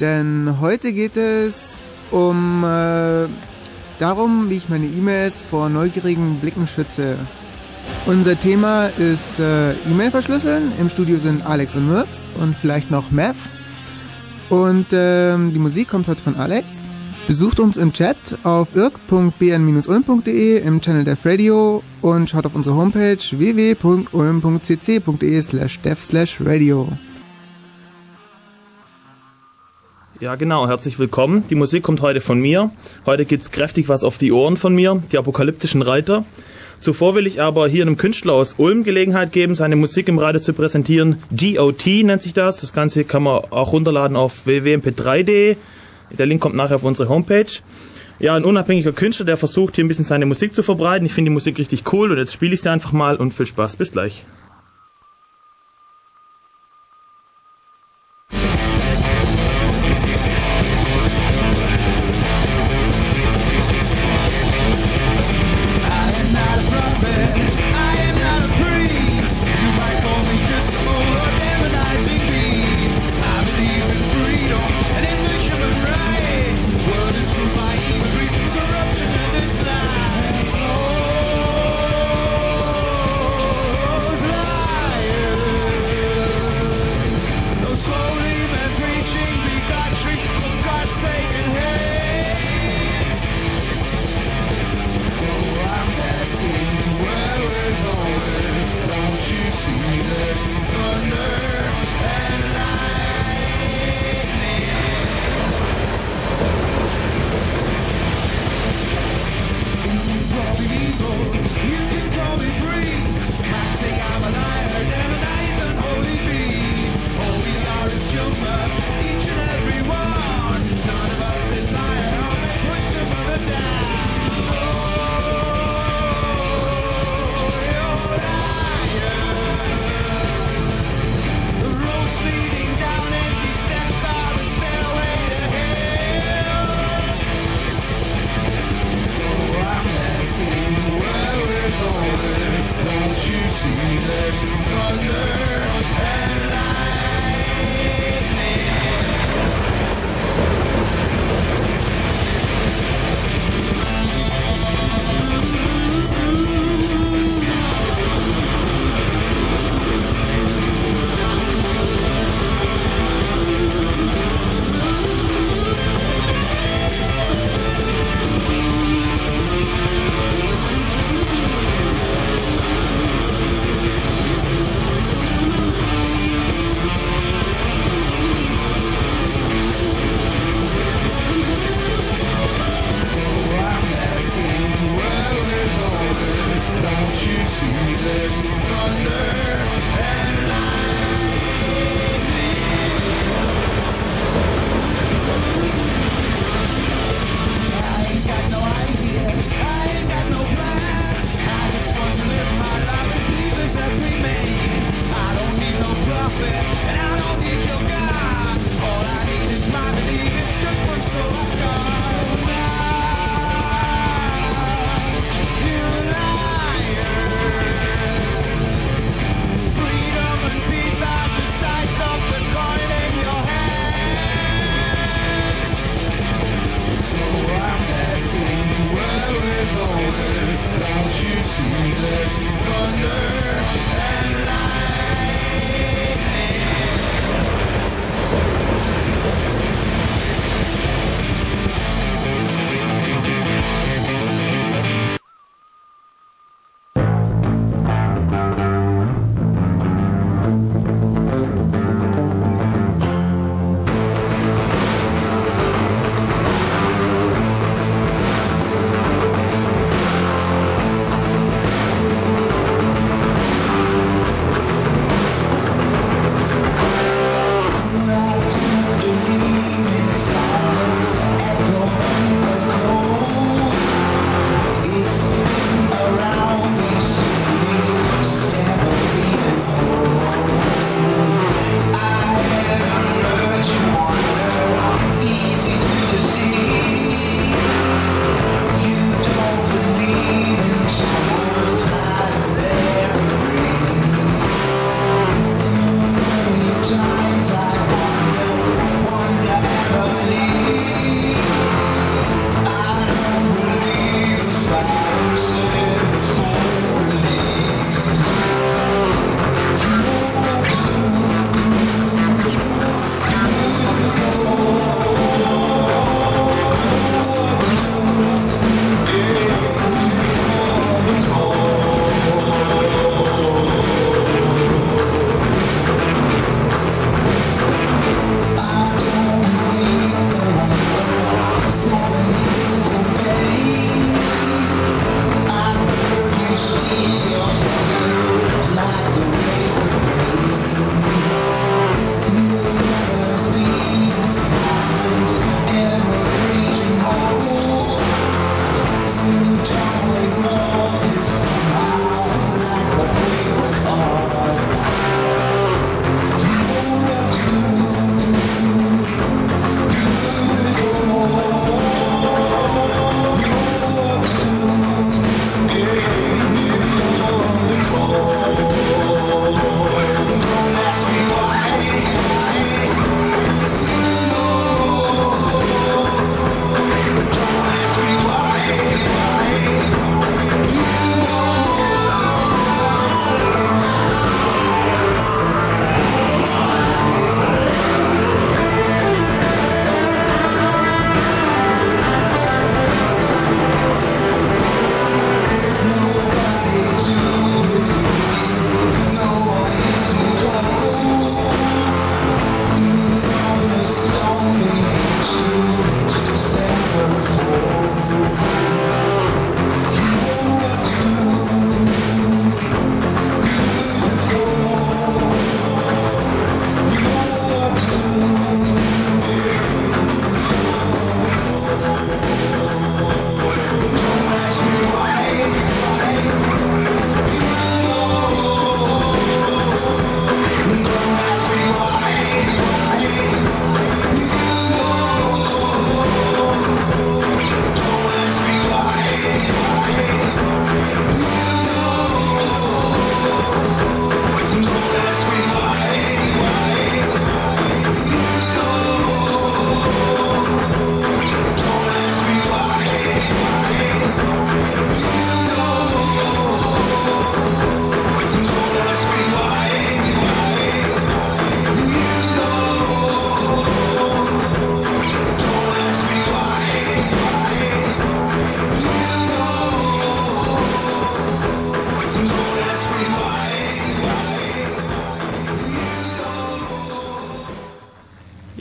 Denn heute geht es um äh, darum, wie ich meine E-Mails vor neugierigen Blicken schütze. Unser Thema ist äh, E-Mail verschlüsseln. Im Studio sind Alex und Mirks und vielleicht noch Mev. Und ähm, die Musik kommt heute von Alex. Besucht uns im Chat auf irk.bn-ulm.de im Channel Dev Radio und schaut auf unsere Homepage www.ulm.cc.de slash dev slash radio. Ja, genau, herzlich willkommen. Die Musik kommt heute von mir. Heute gibt's kräftig was auf die Ohren von mir, die apokalyptischen Reiter. Zuvor will ich aber hier einem Künstler aus Ulm Gelegenheit geben, seine Musik im Radio zu präsentieren. GOT nennt sich das. Das Ganze kann man auch runterladen auf www.mp3.de. Der Link kommt nachher auf unsere Homepage. Ja, ein unabhängiger Künstler, der versucht hier ein bisschen seine Musik zu verbreiten. Ich finde die Musik richtig cool und jetzt spiele ich sie einfach mal und viel Spaß. Bis gleich. that you wonder.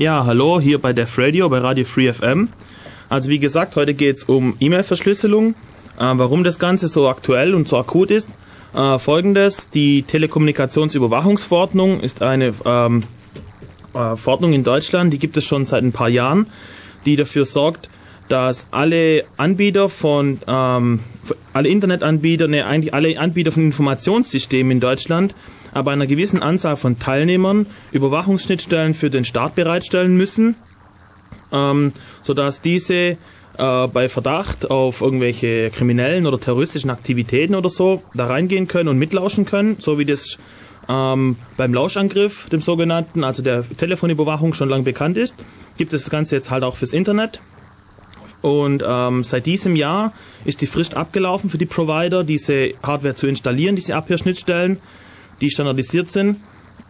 Ja, hallo, hier bei Def Radio, bei Radio Free FM. Also wie gesagt, heute geht es um E-Mail-Verschlüsselung. Äh, warum das Ganze so aktuell und so akut ist? Äh, Folgendes, die Telekommunikationsüberwachungsverordnung ist eine ähm, äh, Verordnung in Deutschland, die gibt es schon seit ein paar Jahren, die dafür sorgt, dass alle Anbieter von, ähm, alle Internetanbieter, ne, eigentlich alle Anbieter von Informationssystemen in Deutschland aber einer gewissen Anzahl von Teilnehmern Überwachungsschnittstellen für den Staat bereitstellen müssen, ähm, sodass diese äh, bei Verdacht auf irgendwelche kriminellen oder terroristischen Aktivitäten oder so da reingehen können und mitlauschen können, so wie das ähm, beim Lauschangriff, dem sogenannten, also der Telefonüberwachung schon lange bekannt ist, gibt es das Ganze jetzt halt auch fürs Internet. Und ähm, seit diesem Jahr ist die Frist abgelaufen für die Provider, diese Hardware zu installieren, diese Abhörschnittstellen die standardisiert sind.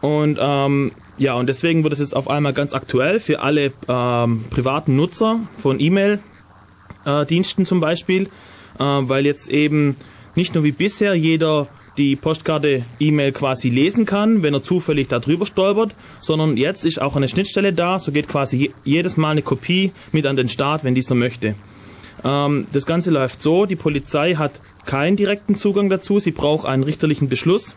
Und ähm, ja, und deswegen wird es jetzt auf einmal ganz aktuell für alle ähm, privaten Nutzer von E-Mail-Diensten äh, zum Beispiel, äh, weil jetzt eben nicht nur wie bisher jeder die Postkarte E-Mail quasi lesen kann, wenn er zufällig darüber stolpert, sondern jetzt ist auch eine Schnittstelle da, so geht quasi jedes Mal eine Kopie mit an den Start, wenn dieser möchte. Ähm, das Ganze läuft so, die Polizei hat keinen direkten Zugang dazu, sie braucht einen richterlichen Beschluss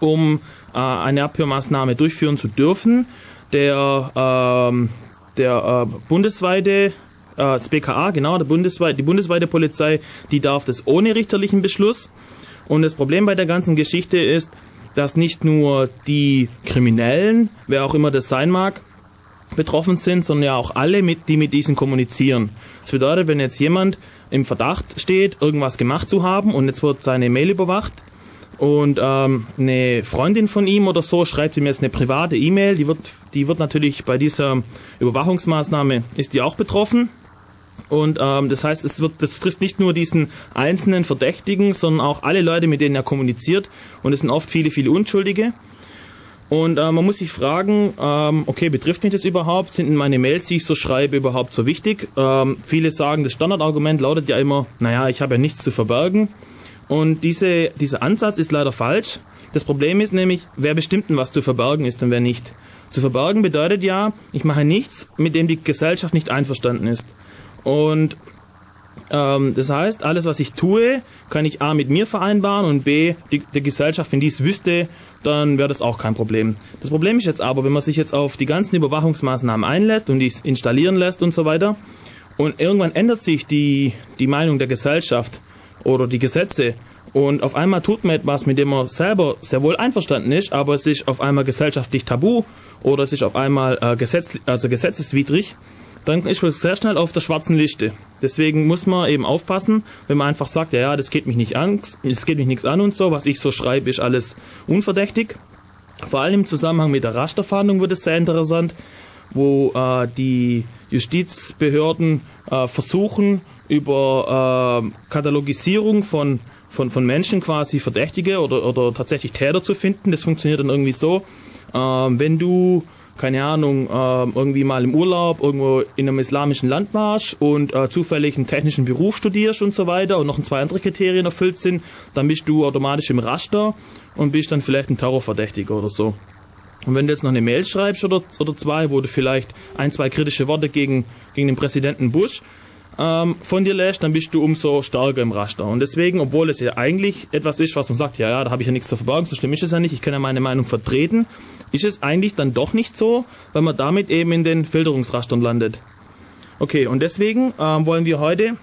um äh, eine Abhörmaßnahme durchführen zu dürfen. Der, ähm, der äh, bundesweite äh, das BKA, genau, der bundesweit, die bundesweite Polizei, die darf das ohne richterlichen Beschluss. Und das Problem bei der ganzen Geschichte ist, dass nicht nur die Kriminellen, wer auch immer das sein mag, betroffen sind, sondern ja auch alle, mit, die mit diesen kommunizieren. Das bedeutet, wenn jetzt jemand im Verdacht steht, irgendwas gemacht zu haben und jetzt wird seine Mail überwacht, und ähm, eine Freundin von ihm oder so schreibt ihm jetzt eine private E-Mail. Die wird, die wird natürlich bei dieser Überwachungsmaßnahme ist die auch betroffen. Und ähm, das heißt, es wird, das trifft nicht nur diesen einzelnen Verdächtigen, sondern auch alle Leute, mit denen er kommuniziert. Und es sind oft viele, viele Unschuldige. Und äh, man muss sich fragen, ähm, okay, betrifft mich das überhaupt? Sind meine Mails, die ich so schreibe, überhaupt so wichtig? Ähm, viele sagen, das Standardargument lautet ja immer, naja, ich habe ja nichts zu verbergen. Und diese, dieser Ansatz ist leider falsch. Das Problem ist nämlich, wer bestimmt denn, was zu verbergen ist und wer nicht. Zu verbergen bedeutet ja, ich mache nichts, mit dem die Gesellschaft nicht einverstanden ist. Und ähm, das heißt, alles, was ich tue, kann ich A mit mir vereinbaren und B, die, die Gesellschaft, wenn dies wüsste, dann wäre das auch kein Problem. Das Problem ist jetzt aber, wenn man sich jetzt auf die ganzen Überwachungsmaßnahmen einlässt und die installieren lässt und so weiter, und irgendwann ändert sich die, die Meinung der Gesellschaft oder die Gesetze. Und auf einmal tut man etwas, mit dem man selber sehr wohl einverstanden ist, aber es ist auf einmal gesellschaftlich tabu oder es ist auf einmal äh, Gesetz, also gesetzeswidrig, dann ist man sehr schnell auf der schwarzen Liste. Deswegen muss man eben aufpassen, wenn man einfach sagt, ja, ja, das geht mich nicht an, das geht mich nichts an und so, was ich so schreibe, ist alles unverdächtig. Vor allem im Zusammenhang mit der Rasterfahndung wird es sehr interessant, wo äh, die Justizbehörden äh, versuchen, über äh, Katalogisierung von, von, von Menschen quasi Verdächtige oder, oder tatsächlich Täter zu finden. Das funktioniert dann irgendwie so, äh, wenn du keine Ahnung, äh, irgendwie mal im Urlaub irgendwo in einem islamischen Land warst und äh, zufällig einen technischen Beruf studierst und so weiter und noch zwei andere Kriterien erfüllt sind, dann bist du automatisch im Raster und bist dann vielleicht ein Terrorverdächtiger oder so. Und wenn du jetzt noch eine Mail schreibst oder, oder zwei, wo du vielleicht ein, zwei kritische Worte gegen, gegen den Präsidenten Bush ähm, von dir lässt, dann bist du umso stärker im Raster. Und deswegen, obwohl es ja eigentlich etwas ist, was man sagt, ja, ja, da habe ich ja nichts zu verbergen, so schlimm ist es ja nicht, ich kann ja meine Meinung vertreten, ist es eigentlich dann doch nicht so, weil man damit eben in den Filterungsrastern landet. Okay, und deswegen ähm, wollen wir heute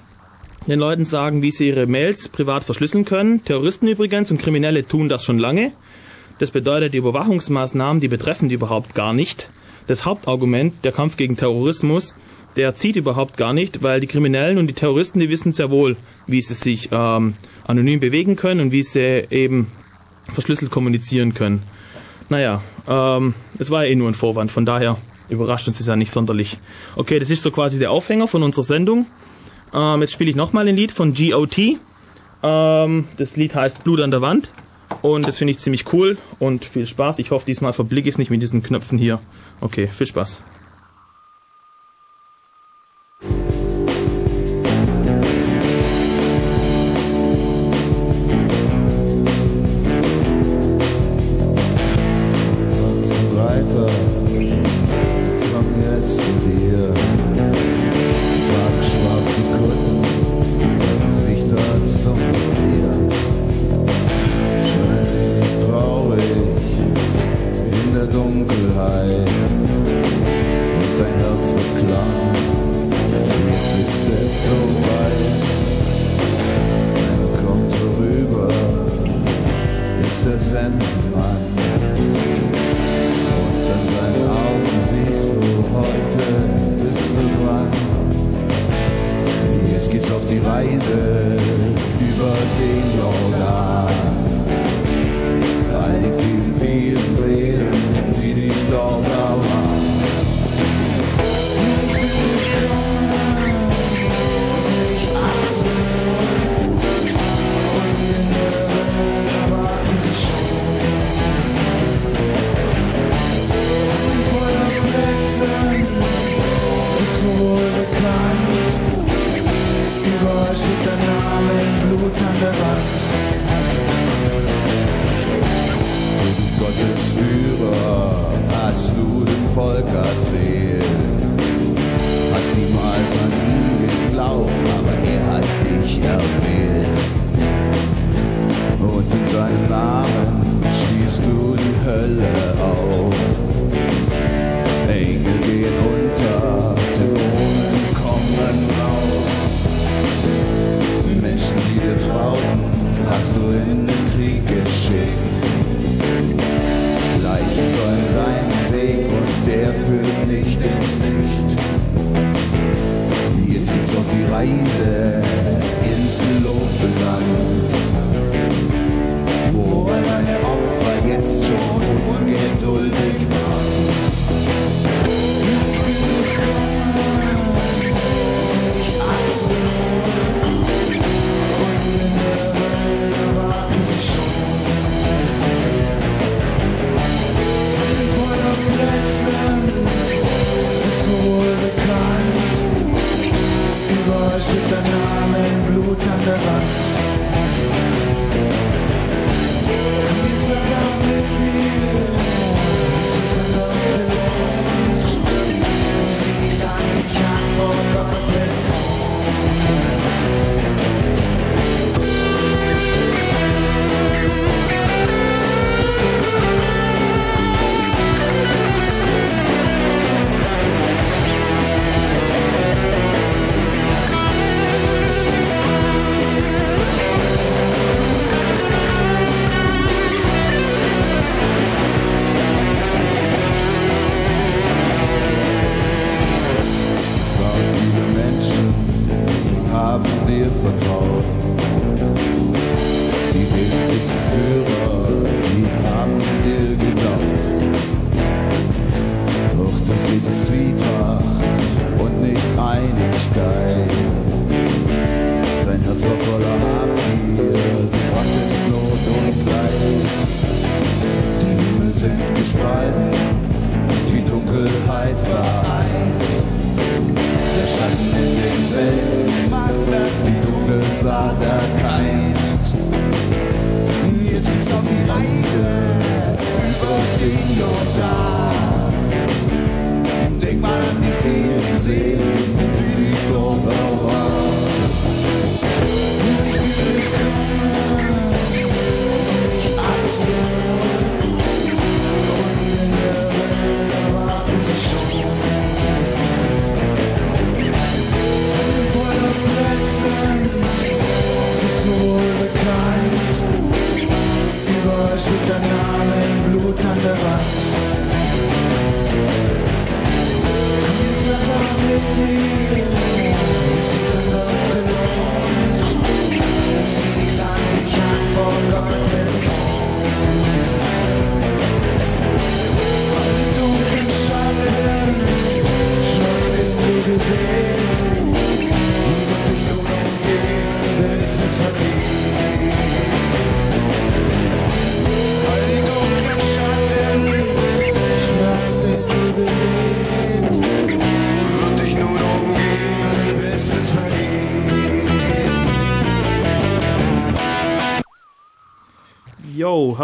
den Leuten sagen, wie sie ihre Mails privat verschlüsseln können. Terroristen übrigens und Kriminelle tun das schon lange. Das bedeutet, die Überwachungsmaßnahmen, die betreffen die überhaupt gar nicht. Das Hauptargument, der Kampf gegen Terrorismus, der zieht überhaupt gar nicht, weil die Kriminellen und die Terroristen, die wissen sehr wohl, wie sie sich ähm, anonym bewegen können und wie sie eben verschlüsselt kommunizieren können. Naja, ähm, es war ja eh nur ein Vorwand, von daher überrascht uns das ja nicht sonderlich. Okay, das ist so quasi der Aufhänger von unserer Sendung. Ähm, jetzt spiele ich nochmal ein Lied von GOT. Ähm, das Lied heißt Blut an der Wand und das finde ich ziemlich cool und viel Spaß. Ich hoffe, diesmal verblicke ich es nicht mit diesen Knöpfen hier. Okay, viel Spaß.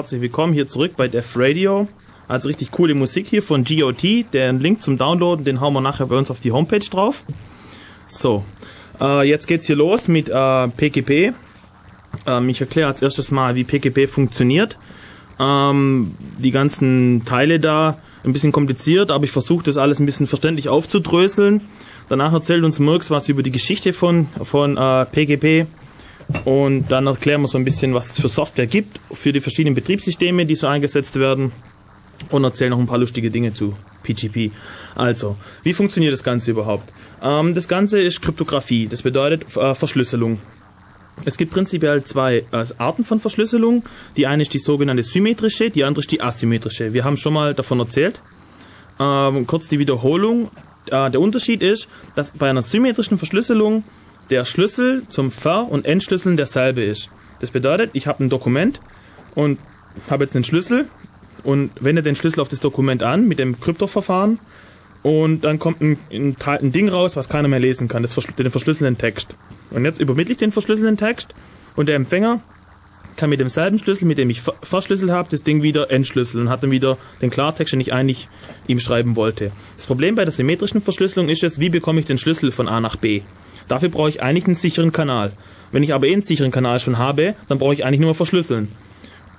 herzlich willkommen hier zurück bei Def Radio. Also richtig coole Musik hier von GOT. Den Link zum Downloaden, den hauen wir nachher bei uns auf die Homepage drauf. So, äh, jetzt geht's hier los mit äh, PGP. Ähm, ich erkläre als erstes mal, wie PGP funktioniert. Ähm, die ganzen Teile da, ein bisschen kompliziert, aber ich versuche das alles ein bisschen verständlich aufzudröseln. Danach erzählt uns Murks was über die Geschichte von, von äh, PGP und dann erklären wir so ein bisschen, was es für Software gibt für die verschiedenen Betriebssysteme, die so eingesetzt werden und erzählen noch ein paar lustige Dinge zu PGP. Also, wie funktioniert das Ganze überhaupt? Ähm, das Ganze ist Kryptographie, das bedeutet äh, Verschlüsselung. Es gibt prinzipiell zwei äh, Arten von Verschlüsselung. Die eine ist die sogenannte symmetrische, die andere ist die asymmetrische. Wir haben schon mal davon erzählt. Ähm, kurz die Wiederholung. Äh, der Unterschied ist, dass bei einer symmetrischen Verschlüsselung der Schlüssel zum Ver- und Entschlüsseln derselbe ist. Das bedeutet, ich habe ein Dokument und habe jetzt einen Schlüssel und wende den Schlüssel auf das Dokument an mit dem Kryptoverfahren und dann kommt ein, ein, ein Ding raus, was keiner mehr lesen kann, das den verschlüsselten Text. Und jetzt übermittle ich den verschlüsselten Text und der Empfänger kann mit demselben Schlüssel, mit dem ich verschlüsselt habe, das Ding wieder entschlüsseln und hat dann wieder den Klartext, den ich eigentlich ihm schreiben wollte. Das Problem bei der symmetrischen Verschlüsselung ist es, wie bekomme ich den Schlüssel von A nach B? Dafür brauche ich eigentlich einen sicheren Kanal. Wenn ich aber eh einen sicheren Kanal schon habe, dann brauche ich eigentlich nur verschlüsseln.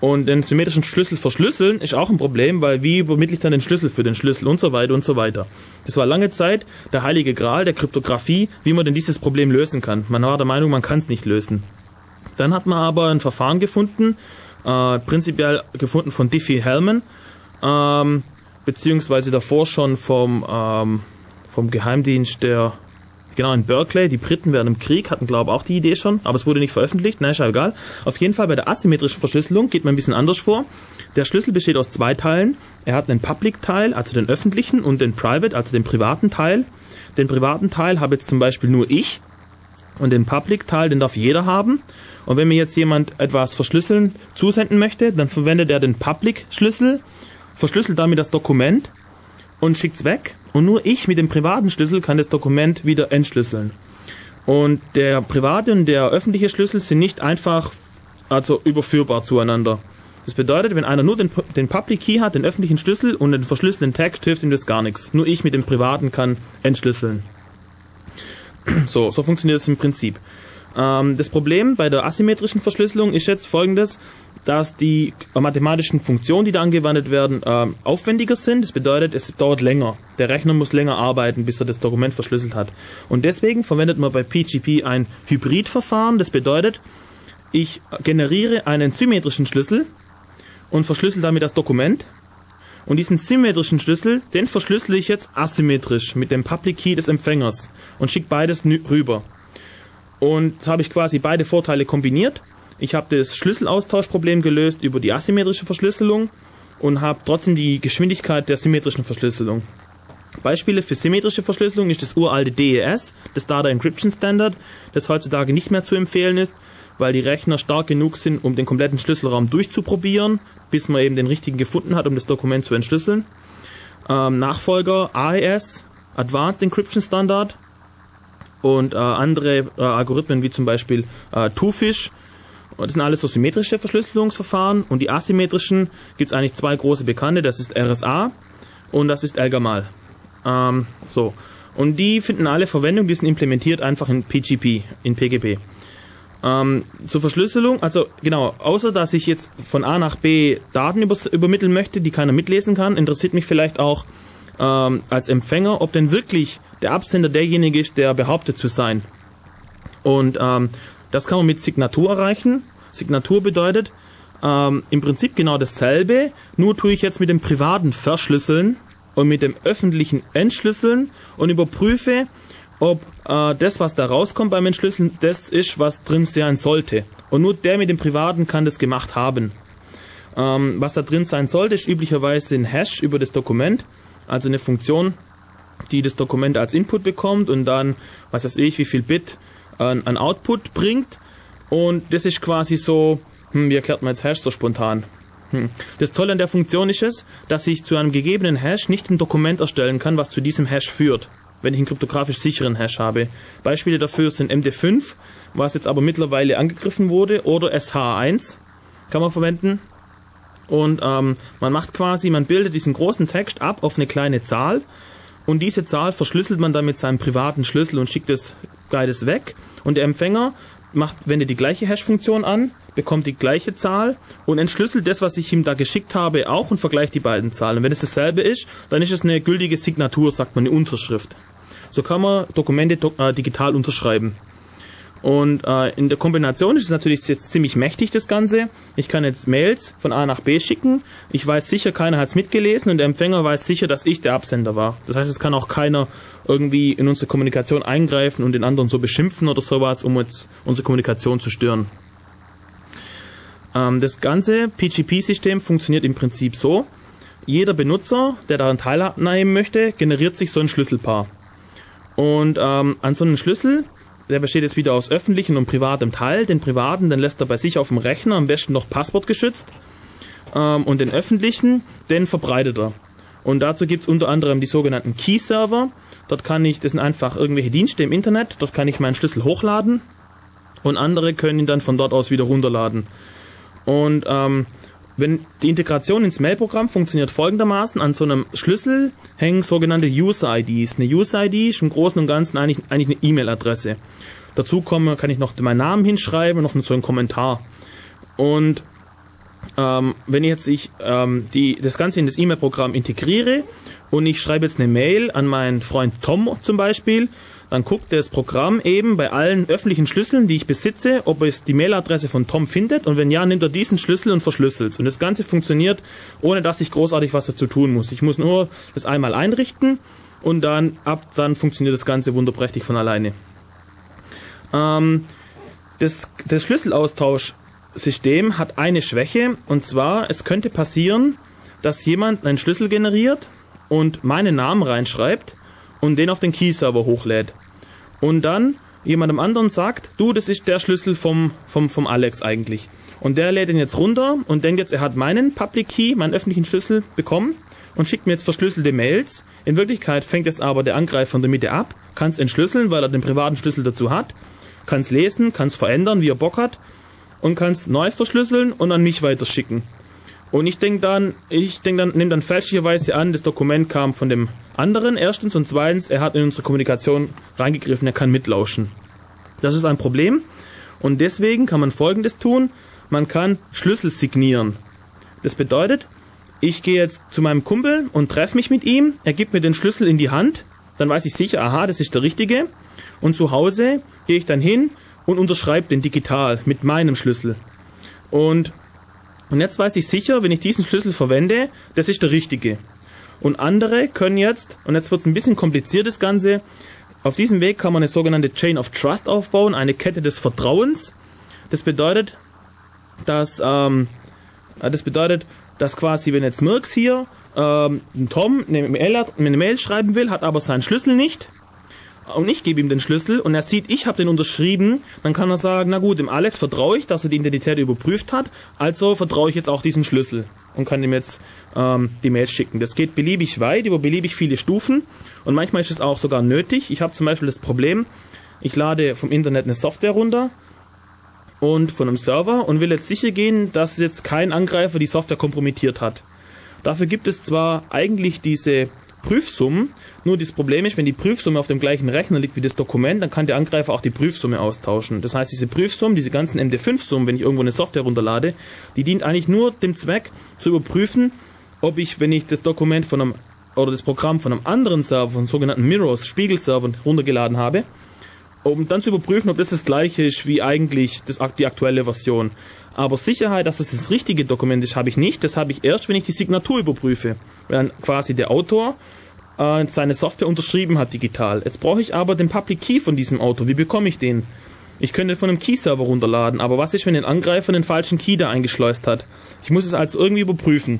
Und den symmetrischen Schlüssel verschlüsseln ist auch ein Problem, weil wie übermittle ich dann den Schlüssel für den Schlüssel und so weiter und so weiter. Das war lange Zeit der heilige Gral der Kryptographie, wie man denn dieses Problem lösen kann. Man war der Meinung, man kann es nicht lösen. Dann hat man aber ein Verfahren gefunden, äh, prinzipiell gefunden von Diffie-Hellman, ähm, beziehungsweise davor schon vom, ähm, vom Geheimdienst der Genau, in Berkeley, die Briten während dem Krieg hatten, glaube ich, auch die Idee schon, aber es wurde nicht veröffentlicht, na, ist ja egal. Auf jeden Fall bei der asymmetrischen Verschlüsselung geht man ein bisschen anders vor. Der Schlüssel besteht aus zwei Teilen. Er hat einen Public-Teil, also den öffentlichen, und den Private, also den privaten Teil. Den privaten Teil habe jetzt zum Beispiel nur ich und den Public-Teil, den darf jeder haben. Und wenn mir jetzt jemand etwas verschlüsseln zusenden möchte, dann verwendet er den Public-Schlüssel, verschlüsselt damit das Dokument und schickt's weg. Und nur ich mit dem privaten Schlüssel kann das Dokument wieder entschlüsseln. Und der private und der öffentliche Schlüssel sind nicht einfach also überführbar zueinander. Das bedeutet, wenn einer nur den, den Public Key hat, den öffentlichen Schlüssel und den verschlüsselten Text, hilft ihm das gar nichts. Nur ich mit dem privaten kann entschlüsseln. So, so funktioniert es im Prinzip. Ähm, das Problem bei der asymmetrischen Verschlüsselung ist jetzt folgendes dass die mathematischen Funktionen, die da angewendet werden, äh, aufwendiger sind. Das bedeutet, es dauert länger. Der Rechner muss länger arbeiten, bis er das Dokument verschlüsselt hat. Und deswegen verwendet man bei PGP ein Hybridverfahren. Das bedeutet, ich generiere einen symmetrischen Schlüssel und verschlüssel damit das Dokument. Und diesen symmetrischen Schlüssel, den verschlüssele ich jetzt asymmetrisch mit dem Public Key des Empfängers und schicke beides rüber. Und so habe ich quasi beide Vorteile kombiniert ich habe das Schlüsselaustauschproblem gelöst über die asymmetrische Verschlüsselung und habe trotzdem die Geschwindigkeit der symmetrischen Verschlüsselung. Beispiele für symmetrische Verschlüsselung ist das uralte DES, das Data Encryption Standard, das heutzutage nicht mehr zu empfehlen ist, weil die Rechner stark genug sind, um den kompletten Schlüsselraum durchzuprobieren, bis man eben den richtigen gefunden hat, um das Dokument zu entschlüsseln. Ähm, Nachfolger AES, Advanced Encryption Standard und äh, andere äh, Algorithmen wie zum Beispiel äh, Twofish das sind alles so symmetrische Verschlüsselungsverfahren und die asymmetrischen gibt es eigentlich zwei große bekannte, das ist RSA und das ist Elgamal. Ähm, so. Und die finden alle Verwendung, die sind implementiert einfach in PGP, in PGP. Ähm, zur Verschlüsselung, also genau, außer dass ich jetzt von A nach B Daten übermitteln möchte, die keiner mitlesen kann, interessiert mich vielleicht auch ähm, als Empfänger, ob denn wirklich der Absender derjenige ist, der behauptet zu sein. Und ähm, das kann man mit Signatur erreichen. Signatur bedeutet ähm, im Prinzip genau dasselbe, nur tue ich jetzt mit dem privaten Verschlüsseln und mit dem öffentlichen Entschlüsseln und überprüfe, ob äh, das, was da rauskommt beim Entschlüsseln, das ist, was drin sein sollte. Und nur der mit dem privaten kann das gemacht haben. Ähm, was da drin sein sollte, ist üblicherweise ein Hash über das Dokument, also eine Funktion, die das Dokument als Input bekommt und dann, was weiß ich, wie viel Bit an, an Output bringt. Und das ist quasi so, hm, wie erklärt man jetzt Hash so spontan? Hm. Das Tolle an der Funktion ist es, dass ich zu einem gegebenen Hash nicht ein Dokument erstellen kann, was zu diesem Hash führt, wenn ich einen kryptografisch sicheren Hash habe. Beispiele dafür sind MD5, was jetzt aber mittlerweile angegriffen wurde, oder SH1 kann man verwenden. Und ähm, man macht quasi, man bildet diesen großen Text ab auf eine kleine Zahl und diese Zahl verschlüsselt man dann mit seinem privaten Schlüssel und schickt es beides weg. Und der Empfänger macht, wendet die gleiche Hash-Funktion an, bekommt die gleiche Zahl und entschlüsselt das, was ich ihm da geschickt habe, auch und vergleicht die beiden Zahlen. Und wenn es dasselbe ist, dann ist es eine gültige Signatur, sagt man, eine Unterschrift. So kann man Dokumente do äh, digital unterschreiben. Und äh, in der Kombination ist es natürlich jetzt ziemlich mächtig, das Ganze. Ich kann jetzt Mails von A nach B schicken. Ich weiß sicher, keiner hat es mitgelesen und der Empfänger weiß sicher, dass ich der Absender war. Das heißt, es kann auch keiner irgendwie in unsere Kommunikation eingreifen und den anderen so beschimpfen oder sowas, um jetzt unsere Kommunikation zu stören. Ähm, das ganze PGP-System funktioniert im Prinzip so. Jeder Benutzer, der daran teilnehmen möchte, generiert sich so ein Schlüsselpaar. Und ähm, an so einem Schlüssel der besteht jetzt wieder aus öffentlichem und privatem Teil. Den privaten, den lässt er bei sich auf dem Rechner, am besten noch passwortgeschützt. Ähm, und den öffentlichen, den verbreitet er. Und dazu gibt's unter anderem die sogenannten Key-Server. Dort kann ich, das sind einfach irgendwelche Dienste im Internet, dort kann ich meinen Schlüssel hochladen und andere können ihn dann von dort aus wieder runterladen. Und ähm, wenn die Integration ins Mail-Programm funktioniert folgendermaßen, an so einem Schlüssel hängen sogenannte User-IDs. Eine User-ID ist im Großen und Ganzen eigentlich, eigentlich eine E-Mail-Adresse. Dazu komme, kann ich noch meinen Namen hinschreiben, noch so einen Kommentar. Und ähm, wenn jetzt ich ähm, die, das Ganze in das E-Mail-Programm integriere und ich schreibe jetzt eine Mail an meinen Freund Tom zum Beispiel, dann guckt das Programm eben bei allen öffentlichen Schlüsseln, die ich besitze, ob es die Mailadresse von Tom findet und wenn ja, nimmt er diesen Schlüssel und verschlüsselt. Und das Ganze funktioniert, ohne dass ich großartig was dazu tun muss. Ich muss nur das einmal einrichten und dann ab dann funktioniert das Ganze wunderprächtig von alleine. Ähm, das, das Schlüsselaustauschsystem hat eine Schwäche und zwar, es könnte passieren, dass jemand einen Schlüssel generiert und meinen Namen reinschreibt und den auf den Key-Server hochlädt. Und dann jemandem anderen sagt, du, das ist der Schlüssel vom, vom, vom Alex eigentlich. Und der lädt ihn jetzt runter und denkt jetzt, er hat meinen Public Key, meinen öffentlichen Schlüssel bekommen und schickt mir jetzt verschlüsselte Mails. In Wirklichkeit fängt es aber der Angreifer in der Mitte ab, kann es entschlüsseln, weil er den privaten Schlüssel dazu hat kann es lesen, kann es verändern, wie er Bock hat und kann es neu verschlüsseln und an mich weiterschicken. Und ich denke dann, ich denke dann, nehme dann fälschlicherweise an, das Dokument kam von dem anderen erstens und zweitens, er hat in unsere Kommunikation reingegriffen, er kann mitlauschen. Das ist ein Problem und deswegen kann man Folgendes tun: Man kann Schlüssel signieren. Das bedeutet, ich gehe jetzt zu meinem Kumpel und treffe mich mit ihm. Er gibt mir den Schlüssel in die Hand. Dann weiß ich sicher, aha, das ist der richtige. Und zu Hause gehe ich dann hin und unterschreibe den digital mit meinem Schlüssel. Und, und jetzt weiß ich sicher, wenn ich diesen Schlüssel verwende, das ist der richtige. Und andere können jetzt, und jetzt wird es ein bisschen kompliziert das Ganze, auf diesem Weg kann man eine sogenannte Chain of Trust aufbauen, eine Kette des Vertrauens. Das bedeutet, dass ähm, das bedeutet, dass quasi, wenn jetzt Mirks hier ähm, Tom eine Mail, eine Mail schreiben will, hat aber seinen Schlüssel nicht, und ich gebe ihm den Schlüssel und er sieht, ich habe den unterschrieben, dann kann er sagen, na gut, dem Alex vertraue ich, dass er die Identität überprüft hat, also vertraue ich jetzt auch diesen Schlüssel und kann ihm jetzt ähm, die Mails schicken. Das geht beliebig weit, über beliebig viele Stufen und manchmal ist es auch sogar nötig. Ich habe zum Beispiel das Problem, ich lade vom Internet eine Software runter und von einem Server und will jetzt sicher gehen, dass jetzt kein Angreifer die Software kompromittiert hat. Dafür gibt es zwar eigentlich diese Prüfsummen, nur das Problem ist, wenn die Prüfsumme auf dem gleichen Rechner liegt wie das Dokument, dann kann der Angreifer auch die Prüfsumme austauschen. Das heißt, diese Prüfsummen, diese ganzen MD5-Summen, wenn ich irgendwo eine Software runterlade, die dient eigentlich nur dem Zweck, zu überprüfen, ob ich, wenn ich das Dokument von einem oder das Programm von einem anderen Server, von sogenannten Mirrors, Spiegelservern runtergeladen habe, um dann zu überprüfen, ob das das gleiche ist wie eigentlich das, die aktuelle Version. Aber Sicherheit, dass es das richtige Dokument ist, habe ich nicht. Das habe ich erst, wenn ich die Signatur überprüfe. Wenn quasi der Autor äh, seine Software unterschrieben hat digital. Jetzt brauche ich aber den Public Key von diesem Auto. Wie bekomme ich den? Ich könnte von einem Key-Server runterladen, aber was ist, wenn ein Angreifer den falschen Key da eingeschleust hat? Ich muss es also irgendwie überprüfen.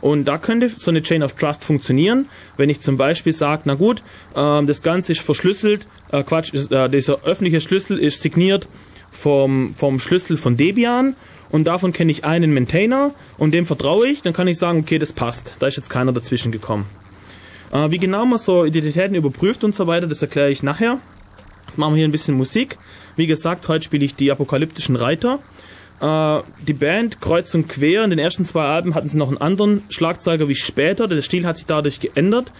Und da könnte so eine Chain of Trust funktionieren, wenn ich zum Beispiel sage, na gut, äh, das Ganze ist verschlüsselt, äh, Quatsch, äh, dieser öffentliche Schlüssel ist signiert vom, vom Schlüssel von Debian und davon kenne ich einen Maintainer und dem vertraue ich, dann kann ich sagen, okay, das passt, da ist jetzt keiner dazwischen gekommen. Äh, wie genau man so Identitäten überprüft und so weiter, das erkläre ich nachher. Jetzt machen wir hier ein bisschen Musik. Wie gesagt, heute spiele ich die apokalyptischen Reiter. Äh, die Band kreuz und quer. In den ersten zwei Alben hatten sie noch einen anderen Schlagzeuger wie später. Der Stil hat sich dadurch geändert.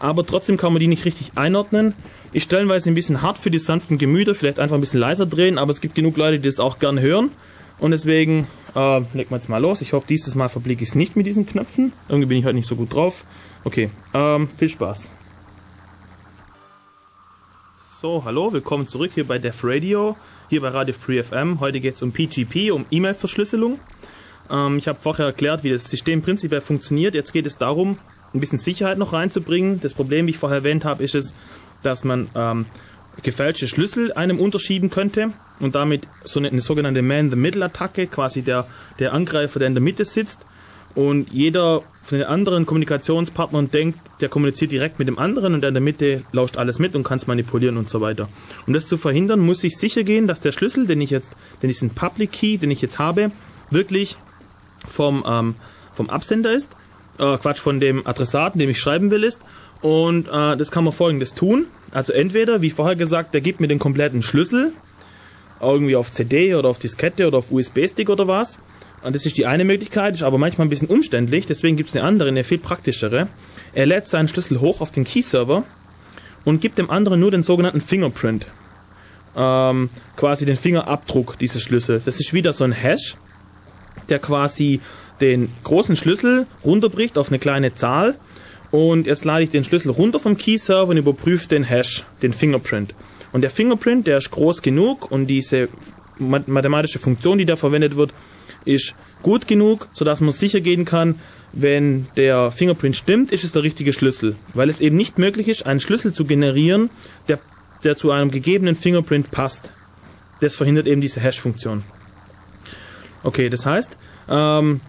Aber trotzdem kann man die nicht richtig einordnen. Ich stellenweise ein bisschen hart für die sanften Gemüter, vielleicht einfach ein bisschen leiser drehen, aber es gibt genug Leute, die das auch gern hören. Und deswegen äh, legen wir jetzt mal los. Ich hoffe, dieses Mal verblicke ich es nicht mit diesen Knöpfen. Irgendwie bin ich heute nicht so gut drauf. Okay, ähm, viel Spaß. So, hallo, willkommen zurück hier bei Def Radio, hier bei Radio Free FM. Heute geht es um PGP, um E-Mail-Verschlüsselung. Ähm, ich habe vorher erklärt, wie das System prinzipiell funktioniert. Jetzt geht es darum, ein bisschen Sicherheit noch reinzubringen. Das Problem, wie ich vorher erwähnt habe, ist es, dass man ähm, gefälschte Schlüssel einem unterschieben könnte und damit so eine, eine sogenannte Man-the-Middle-Attacke, quasi der, der Angreifer, der in der Mitte sitzt und jeder von den anderen Kommunikationspartnern denkt, der kommuniziert direkt mit dem anderen und der in der Mitte lauscht alles mit und kann es manipulieren und so weiter. Um das zu verhindern, muss ich sicher gehen, dass der Schlüssel, den ich jetzt, den ist ein Public Key, den ich jetzt habe, wirklich vom, ähm, vom Absender ist, äh, Quatsch, von dem Adressaten, dem ich schreiben will, ist. Und äh, das kann man folgendes tun. Also entweder, wie vorher gesagt, der gibt mir den kompletten Schlüssel, irgendwie auf CD oder auf Diskette oder auf USB-Stick oder was. Und das ist die eine Möglichkeit, ist aber manchmal ein bisschen umständlich, deswegen gibt es eine andere, eine viel praktischere. Er lädt seinen Schlüssel hoch auf den Key-Server und gibt dem anderen nur den sogenannten Fingerprint. Ähm, quasi den Fingerabdruck dieses Schlüssels. Das ist wieder so ein Hash, der quasi den großen Schlüssel runterbricht auf eine kleine Zahl. Und jetzt lade ich den Schlüssel runter vom Key-Server und überprüfe den Hash, den Fingerprint. Und der Fingerprint, der ist groß genug und diese mathematische Funktion, die da verwendet wird, ist gut genug, sodass man sicher gehen kann, wenn der Fingerprint stimmt, ist es der richtige Schlüssel. Weil es eben nicht möglich ist, einen Schlüssel zu generieren, der, der zu einem gegebenen Fingerprint passt. Das verhindert eben diese Hash-Funktion. Okay, das heißt, ähm,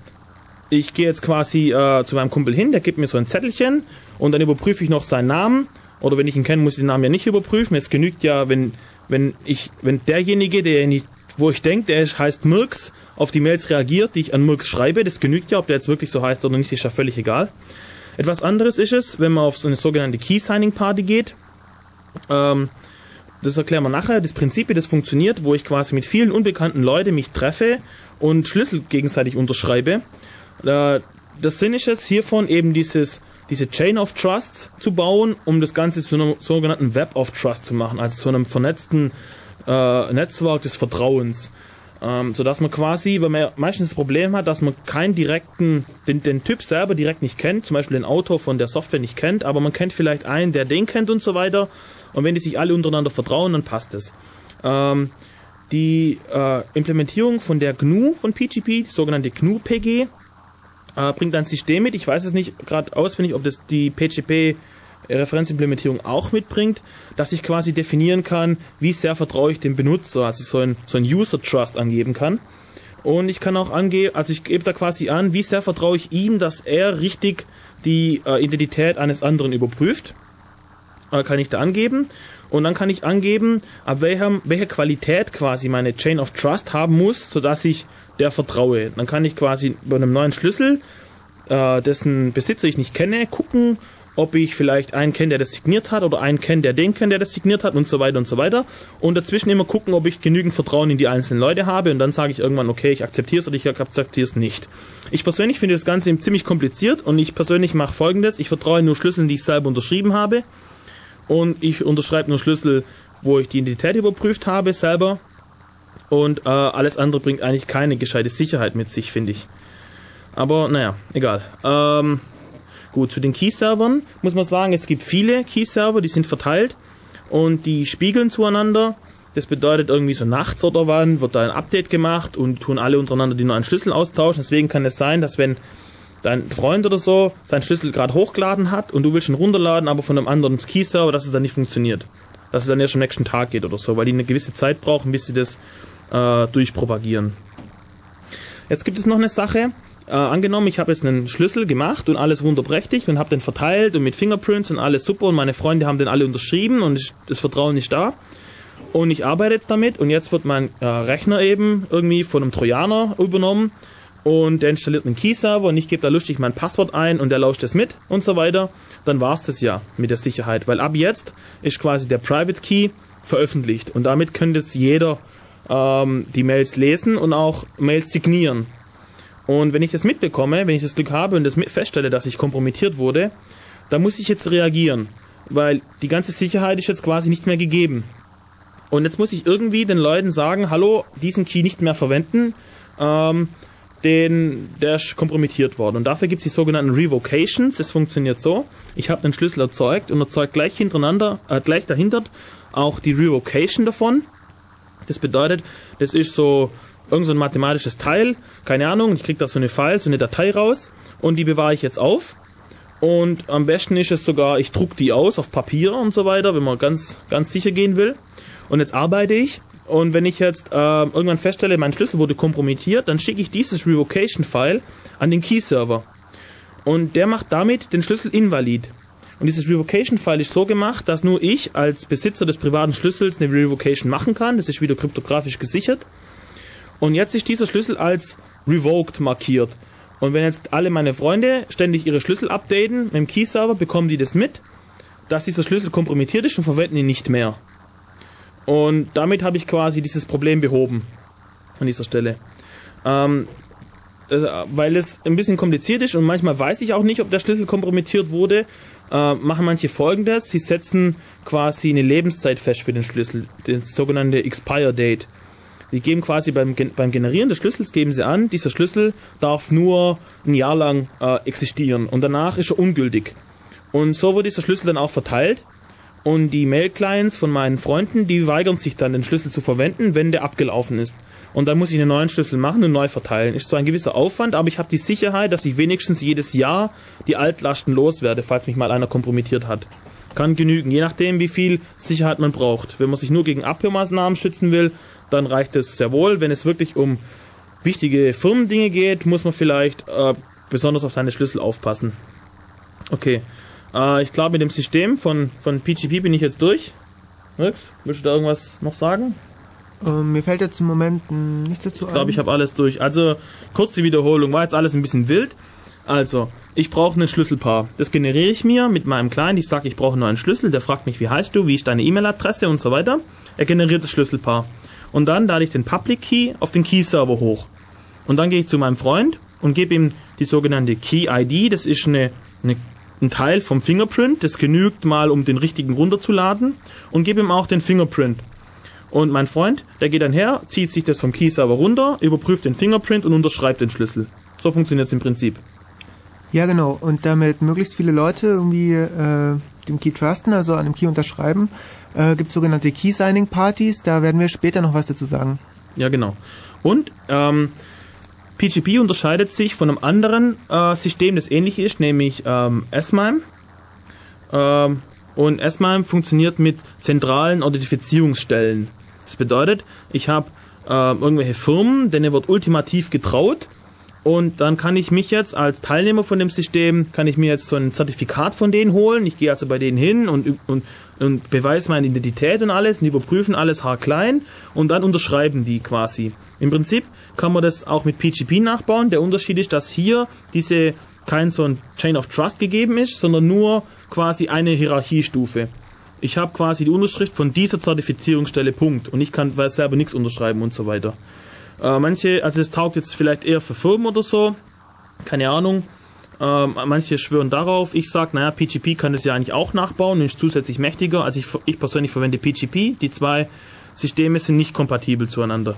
ich gehe jetzt quasi äh, zu meinem Kumpel hin, der gibt mir so ein Zettelchen und dann überprüfe ich noch seinen Namen. Oder wenn ich ihn kenne, muss ich den Namen ja nicht überprüfen. Es genügt ja, wenn, wenn ich, wenn derjenige, der nicht, wo ich denke, der heißt Mirks, auf die Mails reagiert, die ich an Mirks schreibe. Das genügt ja, ob der jetzt wirklich so heißt oder nicht, ist ja völlig egal. Etwas anderes ist es, wenn man auf so eine sogenannte Key-Signing-Party geht. Ähm, das erklären wir nachher. Das Prinzip, wie das funktioniert, wo ich quasi mit vielen unbekannten Leuten mich treffe und Schlüssel gegenseitig unterschreibe. Das Sinn ist es hiervon eben dieses diese Chain of Trusts zu bauen, um das Ganze zu einem sogenannten Web of Trust zu machen, also zu einem vernetzten äh, Netzwerk des Vertrauens. Ähm, so dass man quasi, wenn man meistens das Problem hat, dass man keinen direkten, den, den Typ selber direkt nicht kennt, zum Beispiel den Autor von der Software nicht kennt, aber man kennt vielleicht einen, der den kennt und so weiter. Und wenn die sich alle untereinander vertrauen, dann passt es. Ähm, die äh, Implementierung von der GNU von PGP, die sogenannte GNU-PG, äh, bringt ein System mit. Ich weiß es nicht gerade auswendig, ob das die PGP Referenzimplementierung auch mitbringt, dass ich quasi definieren kann, wie sehr vertraue ich dem Benutzer, also so ein, so ein User Trust angeben kann. Und ich kann auch angeben, also ich gebe da quasi an, wie sehr vertraue ich ihm, dass er richtig die äh, Identität eines anderen überprüft. Äh, kann ich da angeben. Und dann kann ich angeben, ab welcher, welcher Qualität quasi meine Chain of Trust haben muss, sodass ich der vertraue. Dann kann ich quasi bei einem neuen Schlüssel, äh, dessen Besitzer ich nicht kenne, gucken, ob ich vielleicht einen kenne, der das signiert hat oder einen kenne, der den kennt, der das signiert hat und so weiter und so weiter. Und dazwischen immer gucken, ob ich genügend Vertrauen in die einzelnen Leute habe und dann sage ich irgendwann, okay, ich akzeptiere es oder ich akzeptiere es nicht. Ich persönlich finde das Ganze ziemlich kompliziert und ich persönlich mache folgendes. Ich vertraue nur Schlüsseln, die ich selber unterschrieben habe und ich unterschreibe nur Schlüssel, wo ich die Identität überprüft habe selber und äh, alles andere bringt eigentlich keine gescheite Sicherheit mit sich, finde ich. Aber naja, egal. Ähm, gut, zu den Key-Servern muss man sagen, es gibt viele Key-Server, die sind verteilt und die spiegeln zueinander. Das bedeutet irgendwie so nachts oder wann wird da ein Update gemacht und tun alle untereinander die neuen Schlüssel austauschen. Deswegen kann es sein, dass wenn dein Freund oder so seinen Schlüssel gerade hochgeladen hat und du willst ihn runterladen, aber von einem anderen Key-Server, dass es dann nicht funktioniert. Dass es dann erst am nächsten Tag geht oder so, weil die eine gewisse Zeit brauchen, bis sie das äh, durchpropagieren. Jetzt gibt es noch eine Sache. Äh, angenommen, ich habe jetzt einen Schlüssel gemacht und alles wunderprächtig und habe den verteilt und mit Fingerprints und alles super und meine Freunde haben den alle unterschrieben und das Vertrauen ist da. Und ich arbeite jetzt damit und jetzt wird mein äh, Rechner eben irgendwie von einem Trojaner übernommen und der installiert einen Key-Server und ich gebe da lustig mein Passwort ein und der lauscht es mit und so weiter, dann war's das ja mit der Sicherheit, weil ab jetzt ist quasi der Private Key veröffentlicht und damit könnte es jeder ähm, die Mails lesen und auch Mails signieren. Und wenn ich das mitbekomme, wenn ich das Glück habe und das feststelle, dass ich kompromittiert wurde, dann muss ich jetzt reagieren, weil die ganze Sicherheit ist jetzt quasi nicht mehr gegeben. Und jetzt muss ich irgendwie den Leuten sagen, hallo, diesen Key nicht mehr verwenden, ähm, den, der ist kompromittiert worden. Und dafür gibt es die sogenannten Revocations. Das funktioniert so. Ich habe einen Schlüssel erzeugt und erzeugt gleich hintereinander, äh, gleich dahinter auch die Revocation davon. Das bedeutet, das ist so irgend so ein mathematisches Teil, keine Ahnung, ich kriege da so eine File, so eine Datei raus und die bewahre ich jetzt auf. Und am besten ist es sogar, ich druck die aus auf Papier und so weiter, wenn man ganz, ganz sicher gehen will. Und jetzt arbeite ich und wenn ich jetzt äh, irgendwann feststelle, mein Schlüssel wurde kompromittiert, dann schicke ich dieses Revocation-File an den Key-Server. Und der macht damit den Schlüssel invalid. Und dieses Revocation-File ist so gemacht, dass nur ich als Besitzer des privaten Schlüssels eine Revocation machen kann. Das ist wieder kryptografisch gesichert. Und jetzt ist dieser Schlüssel als revoked markiert. Und wenn jetzt alle meine Freunde ständig ihre Schlüssel updaten mit dem Key-Server, bekommen die das mit, dass dieser Schlüssel kompromittiert ist und verwenden ihn nicht mehr. Und damit habe ich quasi dieses Problem behoben an dieser Stelle. Ähm, also, weil es ein bisschen kompliziert ist und manchmal weiß ich auch nicht, ob der Schlüssel kompromittiert wurde, äh, machen manche folgendes. Sie setzen quasi eine Lebenszeit fest für den Schlüssel, das sogenannte Expire Date. Die geben quasi beim, beim Generieren des Schlüssels, geben sie an, dieser Schlüssel darf nur ein Jahr lang äh, existieren und danach ist er ungültig. Und so wird dieser Schlüssel dann auch verteilt und die Mail-Clients von meinen Freunden, die weigern sich dann, den Schlüssel zu verwenden, wenn der abgelaufen ist. Und dann muss ich einen neuen Schlüssel machen und neu verteilen. Ist zwar ein gewisser Aufwand, aber ich habe die Sicherheit, dass ich wenigstens jedes Jahr die Altlasten loswerde, falls mich mal einer kompromittiert hat. Kann genügen, je nachdem, wie viel Sicherheit man braucht. Wenn man sich nur gegen Abhörmaßnahmen schützen will, dann reicht es sehr wohl. Wenn es wirklich um wichtige Firmendinge geht, muss man vielleicht äh, besonders auf seine Schlüssel aufpassen. Okay. Äh, ich glaube, mit dem System von, von PGP bin ich jetzt durch. Nix? Willst du da irgendwas noch sagen? Ähm, mir fällt jetzt im Moment nichts dazu Ich glaube, ich habe alles durch. Also, kurz die Wiederholung. War jetzt alles ein bisschen wild. Also, ich brauche ein Schlüsselpaar. Das generiere ich mir mit meinem Client. Ich sage, ich brauche nur einen Schlüssel. Der fragt mich, wie heißt du, wie ist deine E-Mail-Adresse und so weiter. Er generiert das Schlüsselpaar. Und dann lade ich den Public Key auf den Key-Server hoch. Und dann gehe ich zu meinem Freund und gebe ihm die sogenannte Key-ID. Das ist eine, eine ein Teil vom Fingerprint, das genügt mal, um den richtigen runterzuladen und gebe ihm auch den Fingerprint. Und mein Freund, der geht dann her, zieht sich das vom Key-Server runter, überprüft den Fingerprint und unterschreibt den Schlüssel. So funktioniert es im Prinzip. Ja, genau. Und damit möglichst viele Leute irgendwie äh, dem Key trusten, also an dem Key unterschreiben, äh, gibt sogenannte Key-Signing-Partys. Da werden wir später noch was dazu sagen. Ja, genau. Und ähm, PGP unterscheidet sich von einem anderen äh, System, das ähnlich ist, nämlich ähm, S-MIME. Ähm, und S-MIME funktioniert mit zentralen Authentifizierungsstellen. Das bedeutet, ich habe äh, irgendwelche Firmen, denen wird ultimativ getraut und dann kann ich mich jetzt als Teilnehmer von dem System, kann ich mir jetzt so ein Zertifikat von denen holen. Ich gehe also bei denen hin und, und, und beweise meine Identität und alles und überprüfen alles haarklein und dann unterschreiben die quasi. Im Prinzip kann man das auch mit PGP nachbauen. Der Unterschied ist, dass hier diese kein so ein Chain of Trust gegeben ist, sondern nur quasi eine Hierarchiestufe. Ich habe quasi die Unterschrift von dieser Zertifizierungsstelle Punkt und ich kann selber nichts unterschreiben und so weiter. Äh, manche, also es taugt jetzt vielleicht eher für Firmen oder so, keine Ahnung. Äh, manche schwören darauf. Ich sage, naja, PGP kann das ja eigentlich auch nachbauen und ist zusätzlich mächtiger. Also ich, ich persönlich verwende PGP. Die zwei Systeme sind nicht kompatibel zueinander.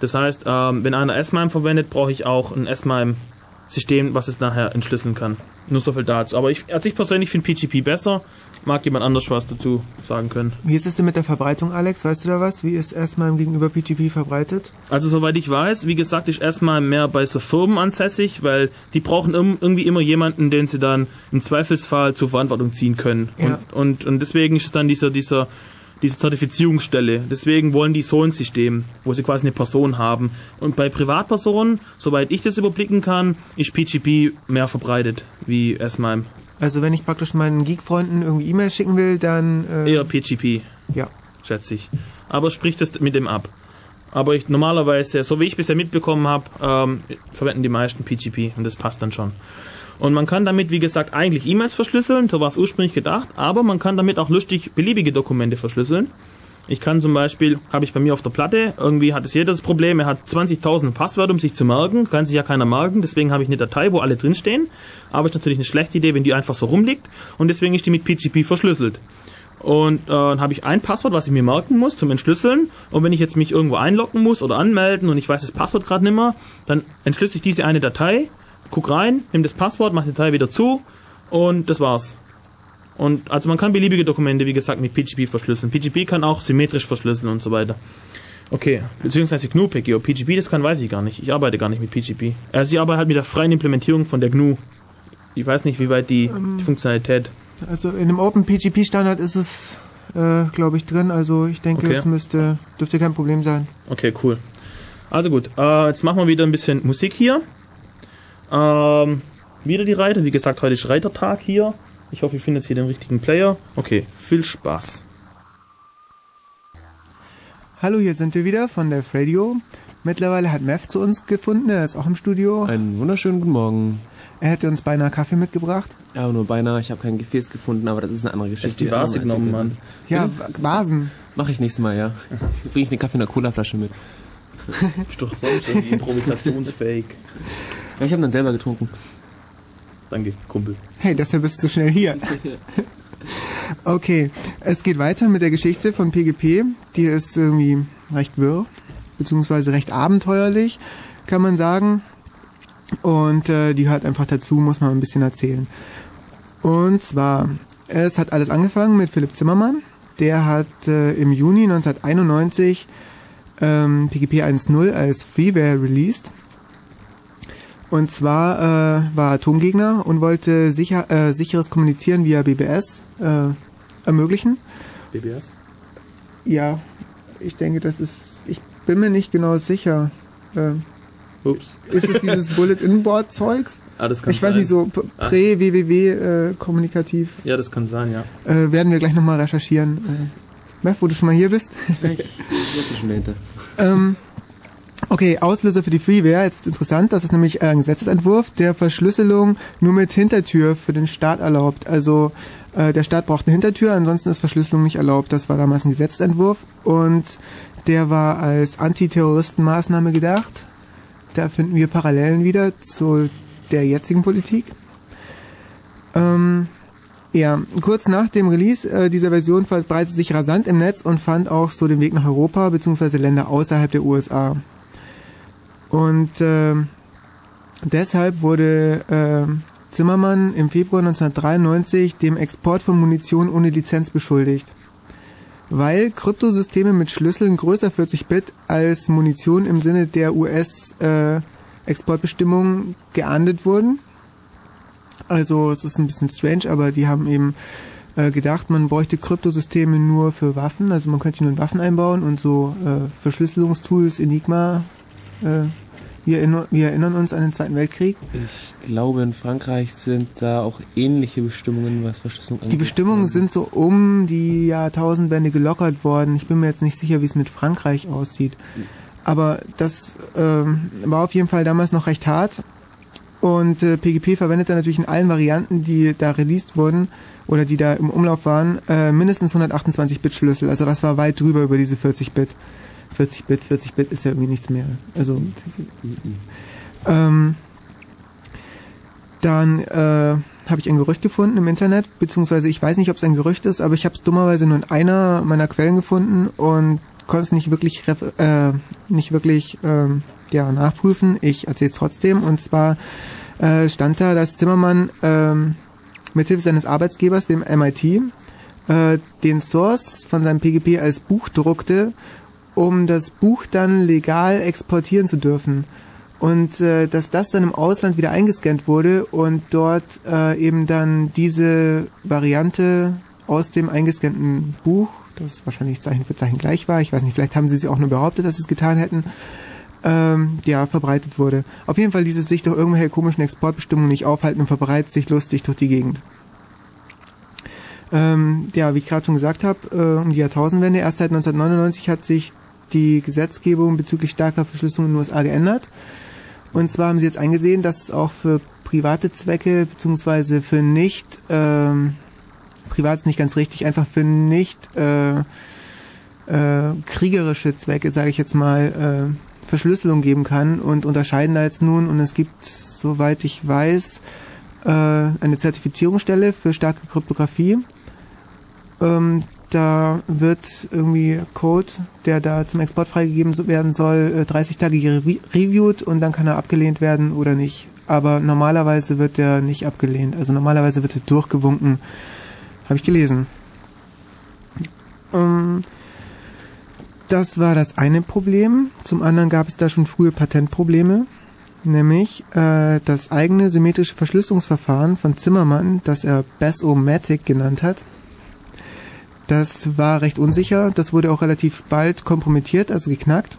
Das heißt, ähm, wenn einer S-MIME verwendet, brauche ich auch ein S-MIME-System, was es nachher entschlüsseln kann. Nur so viel dazu. Aber ich, also ich persönlich finde PGP besser. Mag jemand anders was dazu sagen können? Wie ist es denn mit der Verbreitung, Alex? Weißt du da was? Wie ist S-MIME gegenüber PGP verbreitet? Also soweit ich weiß, wie gesagt, ist S-MIME mehr bei so Firmen ansässig, weil die brauchen irgendwie immer jemanden, den sie dann im Zweifelsfall zur Verantwortung ziehen können. Ja. Und, und, und deswegen ist es dann dieser, dieser diese Zertifizierungsstelle. Deswegen wollen die so ein System, wo sie quasi eine Person haben. Und bei Privatpersonen, soweit ich das überblicken kann, ist PGP mehr verbreitet wie S-MIME. Also wenn ich praktisch meinen Geek-Freunden irgendwie E-Mail schicken will, dann... Äh, Eher PGP. Ja. Schätze ich. Aber spricht das mit dem ab. Aber ich normalerweise, so wie ich bisher mitbekommen habe, ähm, verwenden die meisten PGP und das passt dann schon. Und man kann damit, wie gesagt, eigentlich E-Mails verschlüsseln, so war es ursprünglich gedacht, aber man kann damit auch lustig beliebige Dokumente verschlüsseln. Ich kann zum Beispiel, habe ich bei mir auf der Platte, irgendwie hat es jeder das Problem, er hat 20.000 Passwörter, um sich zu merken, kann sich ja keiner merken, deswegen habe ich eine Datei, wo alle drinstehen, aber ist natürlich eine schlechte Idee, wenn die einfach so rumliegt und deswegen ist die mit PGP verschlüsselt. Und äh, dann habe ich ein Passwort, was ich mir merken muss zum Entschlüsseln. Und wenn ich jetzt mich irgendwo einloggen muss oder anmelden und ich weiß das Passwort gerade nicht mehr, dann entschlüssel ich diese eine Datei, guck rein, nimm das Passwort, mach die Datei wieder zu und das war's. Und also man kann beliebige Dokumente, wie gesagt, mit PGP verschlüsseln. PGP kann auch symmetrisch verschlüsseln und so weiter. Okay, beziehungsweise GNU PGP. Ob PGP das kann, weiß ich gar nicht. Ich arbeite gar nicht mit PGP. Also ich arbeite halt mit der freien Implementierung von der GNU. Ich weiß nicht, wie weit die, die Funktionalität. Also in dem Open PGP Standard ist es, äh, glaube ich, drin. Also ich denke, Okay. es müsste, dürfte kein Problem sein. Okay, cool. Also gut, äh, jetzt machen wir wieder ein bisschen Musik hier. Ähm, wieder die Reiter. Wie gesagt, heute ist Reitertag hier. Ich hoffe, ich finde jetzt hier den richtigen Player. Okay, viel Spaß. Hallo, hier sind wir wieder von der Radio. Mittlerweile hat Mev zu uns gefunden, er ist auch im Studio. Einen wunderschönen guten Morgen. Er hätte uns beinahe Kaffee mitgebracht. Ja, nur beinahe. Ich habe kein Gefäß gefunden, aber das ist eine andere Geschichte. die Vase genommen, Mann. Ja, Vasen. Mache ich nächstes Mal, ja. Bringe ich den Kaffee in einer Colaflasche mit. Ist doch sonst irgendwie improvisationsfähig. Ja, ich habe dann selber getrunken. Danke, Kumpel. Hey, deshalb bist du schnell hier. Okay, es geht weiter mit der Geschichte von PGP. Die ist irgendwie recht wirr, beziehungsweise recht abenteuerlich, kann man sagen. Und äh, die hört einfach dazu, muss man ein bisschen erzählen. Und zwar, es hat alles angefangen mit Philipp Zimmermann. Der hat äh, im Juni 1991 ähm, PGP 1.0 als Freeware released. Und zwar äh, war er Atomgegner und wollte sicher, äh, sicheres Kommunizieren via BBS äh, ermöglichen. BBS? Ja, ich denke, das ist. Ich bin mir nicht genau sicher. Äh, Ups. ist es dieses Bullet-in-Board-Zeugs? Ah, das kann Ich weiß sein. nicht, so p- prä-WWW-kommunikativ. Ja, das kann sein, ja. Äh, werden wir gleich nochmal recherchieren. Äh, Mev, wo du schon mal hier bist. Ich wusste schon dahinter. Ähm, okay, Auslöser für die Freeware. Jetzt wird's interessant. Das ist nämlich ein Gesetzesentwurf, der Verschlüsselung nur mit Hintertür für den Staat erlaubt. Also äh, der Staat braucht eine Hintertür, ansonsten ist Verschlüsselung nicht erlaubt. Das war damals ein Gesetzesentwurf und der war als Antiterroristenmaßnahme gedacht. Da finden wir Parallelen wieder zu der jetzigen Politik. Ähm, ja, kurz nach dem Release äh, dieser Version verbreitete sich rasant im Netz und fand auch so den Weg nach Europa bzw. Länder außerhalb der USA. Und äh, deshalb wurde äh, Zimmermann im Februar 1993 dem Export von Munition ohne Lizenz beschuldigt. Weil Kryptosysteme mit Schlüsseln größer 40 Bit als Munition im Sinne der US-Exportbestimmungen geahndet wurden. Also es ist ein bisschen strange, aber die haben eben äh, gedacht, man bräuchte Kryptosysteme nur für Waffen, also man könnte nur in Waffen einbauen und so äh, Verschlüsselungstools, Enigma. Äh, wir, erinner wir erinnern uns an den Zweiten Weltkrieg. Ich glaube, in Frankreich sind da auch ähnliche Bestimmungen, was Verschlüsselung angeht. Die Bestimmungen sind so um die Jahrtausendwende gelockert worden. Ich bin mir jetzt nicht sicher, wie es mit Frankreich aussieht. Aber das ähm, war auf jeden Fall damals noch recht hart. Und äh, PGP verwendet dann natürlich in allen Varianten, die da released wurden oder die da im Umlauf waren, äh, mindestens 128-Bit-Schlüssel. Also das war weit drüber über diese 40-Bit. 40-Bit, 40-Bit ist ja irgendwie nichts mehr. Also ähm, dann äh, habe ich ein Gerücht gefunden im Internet, beziehungsweise ich weiß nicht, ob es ein Gerücht ist, aber ich habe es dummerweise nur in einer meiner Quellen gefunden und konnte es nicht wirklich äh, nicht wirklich ähm, ja, nachprüfen. Ich erzähle es trotzdem. Und zwar äh, stand da, dass Zimmermann ähm, mithilfe seines Arbeitsgebers, dem MIT, äh, den Source von seinem PGP als Buch druckte, um das Buch dann legal exportieren zu dürfen. Und äh, dass das dann im Ausland wieder eingescannt wurde und dort äh, eben dann diese Variante aus dem eingescannten Buch, das wahrscheinlich Zeichen für Zeichen gleich war, ich weiß nicht, vielleicht haben sie sie auch nur behauptet, dass sie es getan hätten, ähm, ja, verbreitet wurde. Auf jeden Fall ließ es sich durch irgendwelche komischen Exportbestimmungen nicht aufhalten und verbreitet sich lustig durch die Gegend. Ähm, ja, wie ich gerade schon gesagt habe, äh, um die Jahrtausendwende, erst seit 1999 hat sich die Gesetzgebung bezüglich starker Verschlüsselung in den USA geändert. Und zwar haben sie jetzt eingesehen, dass es auch für private Zwecke, beziehungsweise für nicht, ähm, privat ist nicht ganz richtig, einfach für nicht äh, äh, kriegerische Zwecke, sage ich jetzt mal, äh, Verschlüsselung geben kann und unterscheiden da jetzt nun und es gibt, soweit ich weiß, äh, eine Zertifizierungsstelle für starke Kryptographie. Ähm, da wird irgendwie Code, der da zum Export freigegeben werden soll, äh, 30 Tage re reviewed und dann kann er abgelehnt werden oder nicht. Aber normalerweise wird der nicht abgelehnt. Also normalerweise wird er durchgewunken. Habe ich gelesen. Ähm, das war das eine Problem. Zum anderen gab es da schon frühe Patentprobleme. Nämlich äh, das eigene symmetrische Verschlüsselungsverfahren von Zimmermann, das er Bass-O-Matic genannt hat. Das war recht unsicher. Das wurde auch relativ bald kompromittiert, also geknackt.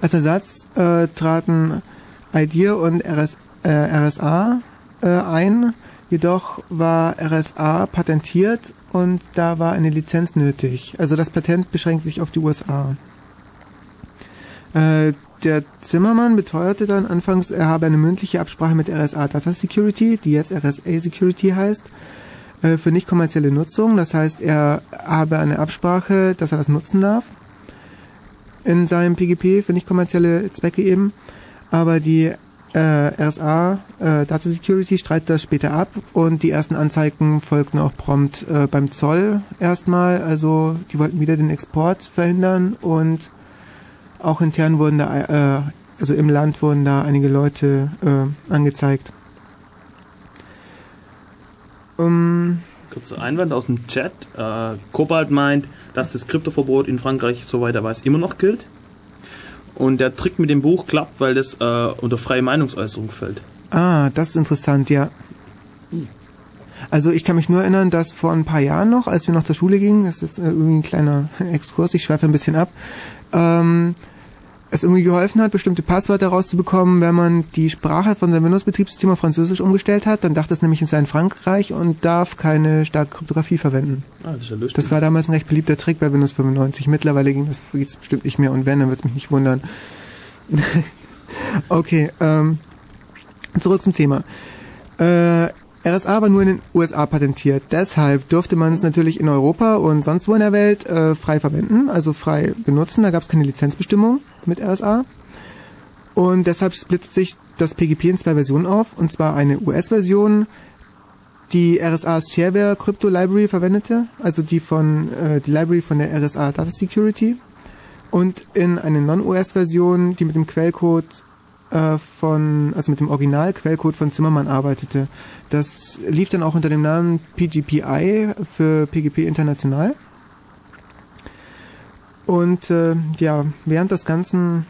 Als Ersatz äh, traten IDEA und RS, äh, RSA äh, ein. Jedoch war RSA patentiert und da war eine Lizenz nötig. Also das Patent beschränkt sich auf die USA. Äh, der Zimmermann beteuerte dann anfangs, er habe eine mündliche Absprache mit RSA Data Security, die jetzt RSA Security heißt, für nicht kommerzielle Nutzung. Das heißt, er habe eine Absprache, dass er das nutzen darf in seinem PGP für nicht kommerzielle Zwecke eben. Aber die äh, RSA äh, Data Security streitet das später ab und die ersten Anzeigen folgten auch prompt äh, beim Zoll erstmal. Also die wollten wieder den Export verhindern und auch intern wurden da, äh, also im Land wurden da einige Leute äh, angezeigt. Um, Kurzer Einwand aus dem Chat. Äh, Kobalt meint, dass das Kryptoverbot in Frankreich, soweit er weiß, immer noch gilt. Und der Trick mit dem Buch klappt, weil das äh, unter freie Meinungsäußerung fällt. ah, das ist interessant, ja. Also ich kann mich nur erinnern, dass vor ein paar Jahren noch, als wir noch zur Schule gingen, das ist jetzt äh, irgendwie ein kleiner Exkurs, ich schweife ein bisschen ab, ähm, es irgendwie geholfen hat, bestimmte Passwörter rauszubekommen, wenn man die Sprache von seinem Windows-Betriebssystem auf Französisch umgestellt hat, dann dachte es nämlich, es sei in Frankreich und darf keine starke Kryptographie verwenden. Ah, das ist ja lustig. Das war damals ein recht beliebter Trick bei Windows 95. Mittlerweile ging das geht's bestimmt nicht mehr und wenn, dann wird's mich nicht wundern. okay, ähm, zurück zum Thema. Äh, RSA war nur in den USA patentiert. Deshalb durfte man es natürlich in Europa und sonst wo in der Welt äh, frei verwenden, also frei benutzen. Da gab es keine Lizenzbestimmung mit RSA. Und deshalb splittet sich das PGP in zwei Versionen auf. Und zwar eine US-Version, die RSA's Shareware Crypto Library verwendete, also die von äh, die Library von der RSA Data Security und in eine Non-US-Version, die mit dem Quellcode äh, von, also mit dem Original-Quellcode von Zimmermann arbeitete. Das lief dann auch unter dem Namen PGPI für PGP International. Und äh, ja, während des ganzen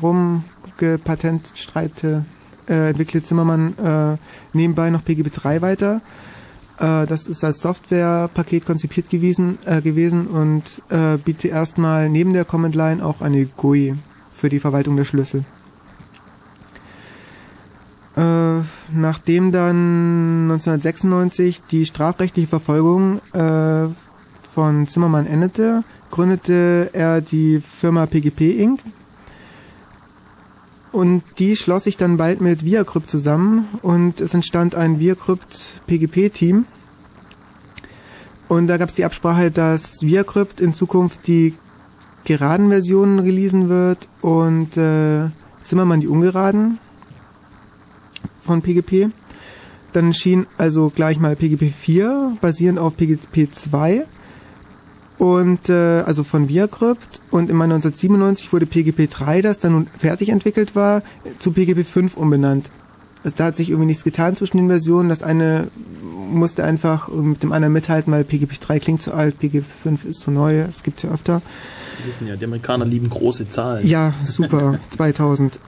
Rumgepatentstreite äh, entwickelte Zimmermann äh, nebenbei noch PGP 3 weiter. Äh, das ist als Softwarepaket konzipiert gewesen, äh, gewesen und äh, bietet erstmal neben der Command Line auch eine GUI für die Verwaltung der Schlüssel. Äh, nachdem dann 1996 die strafrechtliche Verfolgung äh, von Zimmermann endete, gründete er die Firma PGP Inc. Und die schloss sich dann bald mit ViaCrypt zusammen und es entstand ein ViaCrypt PGP-Team. Und da gab es die Absprache, dass ViaCrypt in Zukunft die geraden Versionen releasen wird und äh, Zimmermann die ungeraden von PGP. Dann erschien also gleich mal PGP 4, basierend auf PGP 2 und äh, also von ViaCrypt und im Mai 1997 wurde PGP 3, das dann nun fertig entwickelt war, zu PGP 5 umbenannt. Also da hat sich irgendwie nichts getan zwischen den Versionen. Das eine musste einfach mit dem anderen mithalten, weil PGP 3 klingt zu alt, PGP 5 ist zu neu, das gibt's ja öfter. Wir wissen ja, die Amerikaner lieben große Zahlen. Ja, super, 2000.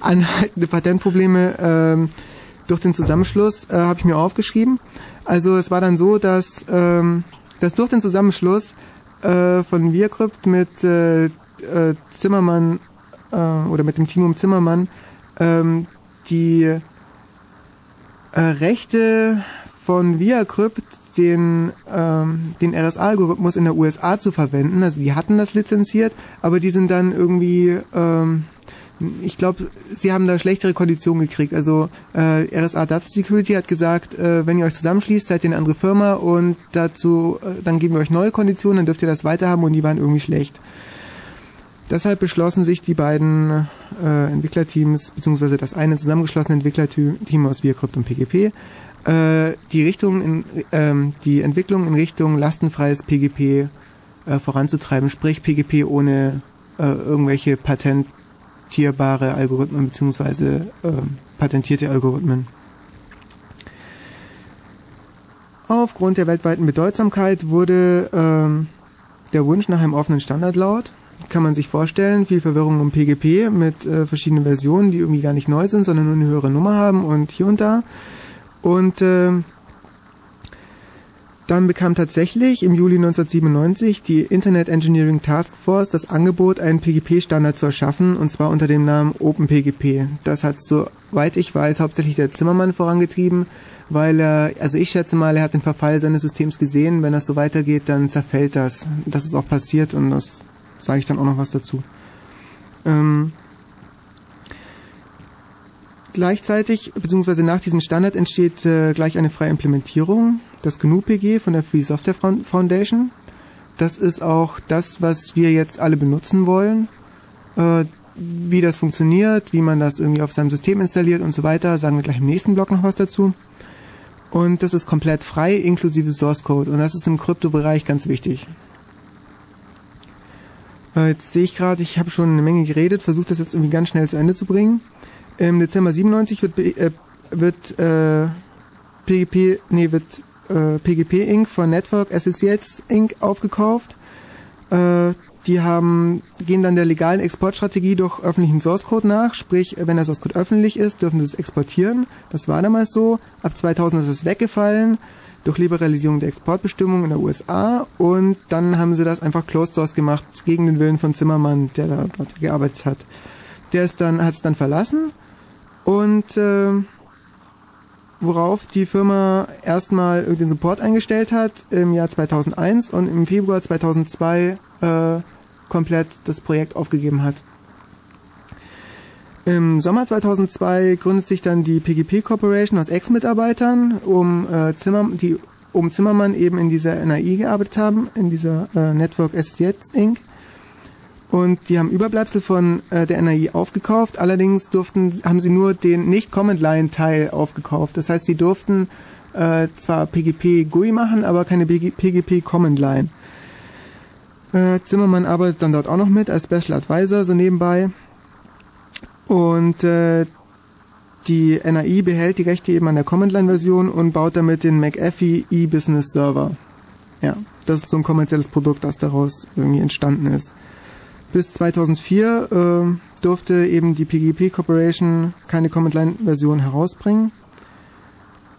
Anhaltende Patentprobleme ähm, durch den Zusammenschluss äh, habe ich mir aufgeschrieben. Also es war dann so, dass, ähm, dass durch den Zusammenschluss äh, von ViaCrypt mit äh, äh, Zimmermann äh, oder mit dem Team um Zimmermann ähm, die äh, Rechte von ViaCrypt den, ähm, den RSA-Algorithmus in der USA zu verwenden. Also die hatten das lizenziert, aber die sind dann irgendwie, ähm, ich glaube, sie haben da schlechtere Konditionen gekriegt. Also äh, RSA Data Security hat gesagt, äh, wenn ihr euch zusammenschließt, seid ihr eine andere Firma und dazu, äh, dann geben wir euch neue Konditionen, dann dürft ihr das weiterhaben und die waren irgendwie schlecht. Deshalb beschlossen sich die beiden äh, Entwicklerteams, beziehungsweise das eine zusammengeschlossene Entwicklerteam aus ViaCrypt und PGP, äh, die Richtung, in, ähm, die Entwicklung in Richtung lastenfreies PGP äh, voranzutreiben, sprich PGP ohne äh, irgendwelche patentierbare Algorithmen beziehungsweise äh, patentierte Algorithmen. Aufgrund der weltweiten Bedeutsamkeit wurde ähm, der Wunsch nach einem offenen Standard laut. Kann man sich vorstellen, viel Verwirrung um PGP mit äh, verschiedenen Versionen, die irgendwie gar nicht neu sind, sondern nur eine höhere Nummer haben und hier und da. Und äh, dann bekam tatsächlich im Juli 1997 die Internet Engineering Task Force das Angebot, einen PGP-Standard zu erschaffen, und zwar unter dem Namen OpenPGP. Das hat, soweit ich weiß, hauptsächlich der Zimmermann vorangetrieben, weil er, also ich schätze mal, er hat den Verfall seines Systems gesehen. Wenn das so weitergeht, dann zerfällt das. Das ist auch passiert und das sage ich dann auch noch was dazu. Ähm, gleichzeitig, beziehungsweise nach diesem Standard entsteht äh, gleich eine freie Implementierung, das GNU-PG von der Free Software Foundation. Das ist auch das, was wir jetzt alle benutzen wollen. Äh, wie das funktioniert, wie man das irgendwie auf seinem System installiert und so weiter, sagen wir gleich im nächsten Blog noch was dazu. Und das ist komplett frei, inklusive Source Code. Und das ist im Kryptobereich ganz wichtig. Äh, jetzt sehe ich gerade, ich habe schon eine Menge geredet, versuche das jetzt irgendwie ganz schnell zu Ende zu bringen. Im Dezember 97 wird, äh, wird äh, PGP, nee, wird äh, PGP Inc. von Network Associates Inc. aufgekauft. Äh, die haben, gehen dann der legalen Exportstrategie durch öffentlichen Source Code nach, sprich, wenn der Source Code öffentlich ist, dürfen sie es exportieren. Das war damals so. Ab 2000 ist es weggefallen durch Liberalisierung der Exportbestimmungen in der USA und dann haben sie das einfach Closed Source gemacht gegen den Willen von Zimmermann, der da dort gearbeitet hat. Der ist dann, hat es dann verlassen und äh, worauf die Firma erstmal den Support eingestellt hat im Jahr 2001 und im Februar 2002 äh, komplett das Projekt aufgegeben hat. Im Sommer 2002 gründet sich dann die PGP Corporation aus Ex-Mitarbeitern, um, äh, Zimmer, die um Zimmermann eben in dieser NAI gearbeitet haben, in dieser äh, Network SZ Inc. Und die haben Überbleibsel von äh, der NAI aufgekauft. Allerdings durften, haben sie nur den Nicht-Command-Line-Teil aufgekauft. Das heißt, sie durften äh, zwar PGP GUI machen, aber keine PGP Command Line. Äh, Zimmermann arbeitet dann dort auch noch mit als Special Advisor, so nebenbei. Und äh, die NAI behält die Rechte eben an der Command-Line-Version und baut damit den McAfee E-Business Server. Ja, das ist so ein kommerzielles Produkt, das daraus irgendwie entstanden ist. Bis 2004 äh, durfte eben die PGP Corporation keine Command-Line-Version herausbringen.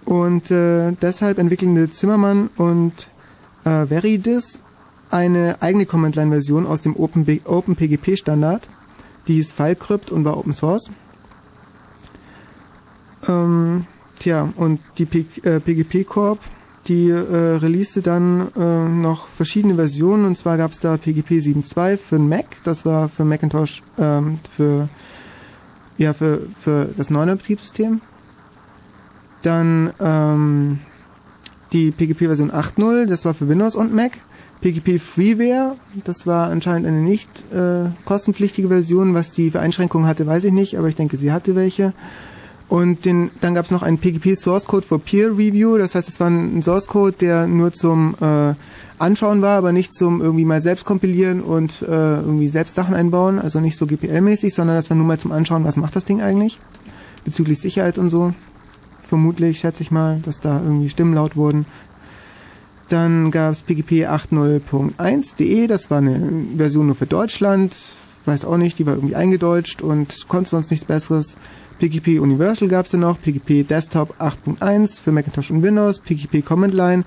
Und äh, deshalb entwickeln Zimmermann und äh, Veridis eine eigene Command-Line-Version aus dem OpenPGP-Standard. Die hieß FileCrypt und war Open Source. Ähm, tja, und die P äh, PGP Corp, die äh, releaste dann äh, noch verschiedene Versionen und zwar gab es da PGP 7.2 für den Mac, das war für Macintosh ähm, für ja für für das neue Betriebssystem. Dann ähm, die PGP Version 8.0, das war für Windows und Mac. PGP Freeware, das war anscheinend eine nicht äh, kostenpflichtige Version. Was die für Einschränkungen hatte, weiß ich nicht, aber ich denke, sie hatte welche. Und den, dann gab es noch einen PGP Source Code for Peer Review. Das heißt, es war ein Source Code, der nur zum äh, Anschauen war, aber nicht zum irgendwie mal selbst kompilieren und äh, irgendwie selbst Sachen einbauen. Also nicht so GPL-mäßig, sondern das war nur mal zum Anschauen, was macht das Ding eigentlich bezüglich Sicherheit und so. Vermutlich, schätze ich mal, dass da irgendwie Stimmen laut wurden. Dann gab es PGP 8.0.1.de, das war eine Version nur für Deutschland. Weiß auch nicht, die war irgendwie eingedeutscht und konnte sonst nichts Besseres. PGP Universal gab es dann noch, PGP Desktop 8.1 für Macintosh und Windows, PGP Command Line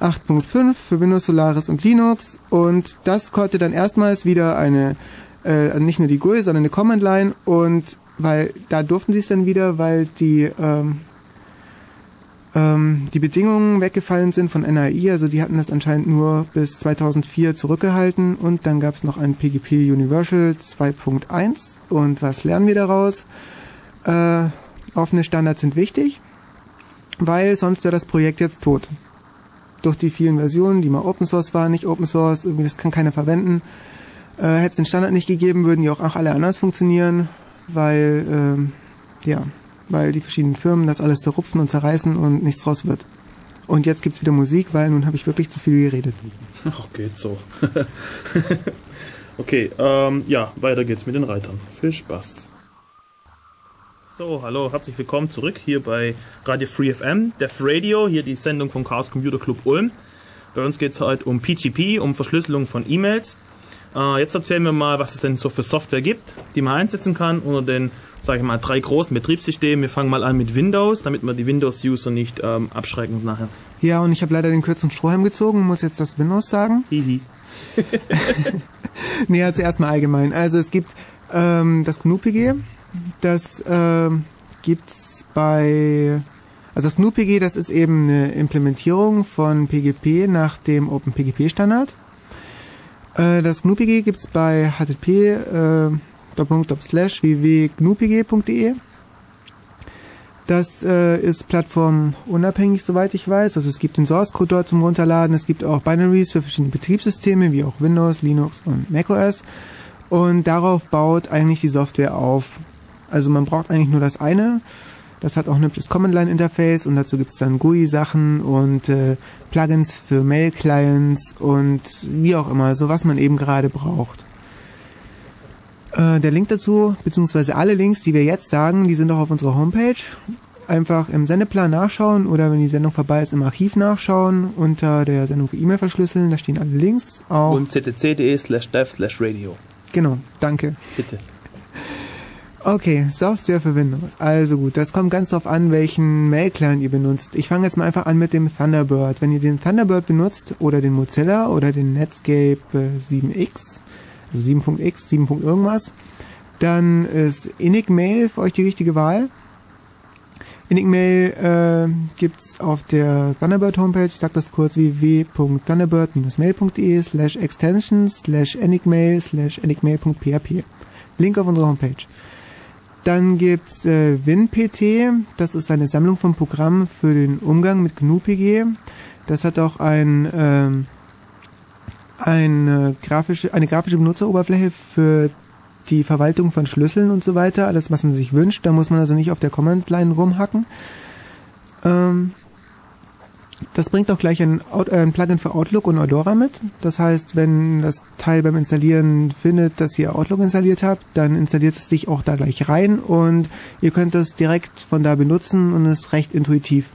8.5 für Windows, Solaris und Linux. Und das konnte dann erstmals wieder eine, äh, nicht nur die GUI, sondern eine Command Line. Und weil da durften sie es dann wieder, weil die ähm, ähm, die Bedingungen weggefallen sind von NAI, also die hatten das anscheinend nur bis 2004 zurückgehalten. Und dann gab es noch ein PGP Universal 2.1 und was lernen wir daraus? Äh, offene Standards sind wichtig, weil sonst wäre das Projekt jetzt tot. Durch die vielen Versionen, die mal Open Source waren, nicht Open Source, irgendwie das kann keiner verwenden. Äh, Hätte es den Standard nicht gegeben, würden die auch, auch alle anders funktionieren, weil, ähm, ja, weil die verschiedenen Firmen das alles zerrupfen und zerreißen und nichts draus wird. Und jetzt gibt's wieder Musik, weil nun habe ich wirklich zu viel geredet. Ach, geht so. okay, ähm, ja, weiter geht's mit den Reitern. Viel Spaß. So, hallo, herzlich willkommen zurück hier bei Radio Free FM, Def Radio, hier die Sendung vom Chaos Computer Club Ulm. Bei uns geht's heute um PGP, um Verschlüsselung von E-Mails. Äh, jetzt erzählen wir mal, was es denn so für Software gibt, die man einsetzen kann unter den, sage ich mal, drei großen Betriebssystemen. Wir fangen mal an mit Windows, damit wir die Windows-User nicht ähm, abschrecken nachher. Ja, und ich habe leider den kürzeren Strohhalm gezogen, muss jetzt das Windows sagen. Hihi. Nee, also erstmal allgemein. Also es gibt ähm, das GNU-PG, das ähm, gibt's bei... Also das GNU-PG, das ist eben eine Implementierung von PGP nach dem OpenPGP-Standard. Äh, das GNU-PG gibt's bei http äh, www.gnupg.de. Das äh, ist plattformunabhängig, soweit ich weiß. Also es gibt den Source Code dort zum Runterladen. Es gibt auch Binaries für verschiedene Betriebssysteme, wie auch Windows, Linux und macOS. Und darauf baut eigentlich die Software auf. Also man braucht eigentlich nur das eine. Das hat auch ein hübsches Command-Line-Interface und dazu gibt's dann GUI-Sachen und äh, Plugins für Mail-Clients und wie auch immer, so was man eben gerade braucht. Äh, der Link dazu, beziehungsweise alle Links, die wir jetzt sagen, die sind auch auf unserer Homepage. Einfach im Sendeplan nachschauen oder wenn die Sendung vorbei ist, im Archiv nachschauen unter der Sendung für E-Mail verschlüsseln. Da stehen alle Links. Auch Und ccc.de slash dev slash radio. genau, danke. Bitte. Okay, Software für Windows. Also gut, das kommt ganz drauf an, welchen Mail-Client ihr benutzt. Ich fange jetzt mal einfach an mit dem Thunderbird. Wenn ihr den Thunderbird benutzt oder den Mozilla oder den Netscape äh, 7x, also 7.x, 7. irgendwas, dann ist Enigmail für euch die richtige Wahl. Enigmail äh, gibt's auf der Thunderbird Homepage, ich sag das kurz, www.thunderbird-mail.de slash extensions slash enigmail slash enigmail.php. Link auf unserer Homepage. Dann gibt's äh, WinPT, das ist eine Sammlung von Programmen für den Umgang mit GNU-PG. Das hat auch ein, ähm, eine, grafische, eine grafische Benutzeroberfläche für die Verwaltung von Schlüsseln und so weiter, alles was man sich wünscht. Da muss man also nicht auf der Command-Line rumhacken. Ähm, das bringt auch gleich ein, äh, ein Plugin für Outlook und Eudora mit. Das heißt, wenn das Teil beim Installieren findet, dass ihr Outlook installiert habt, dann installiert es sich auch da gleich rein und ihr könnt das direkt von da benutzen und ist recht intuitiv.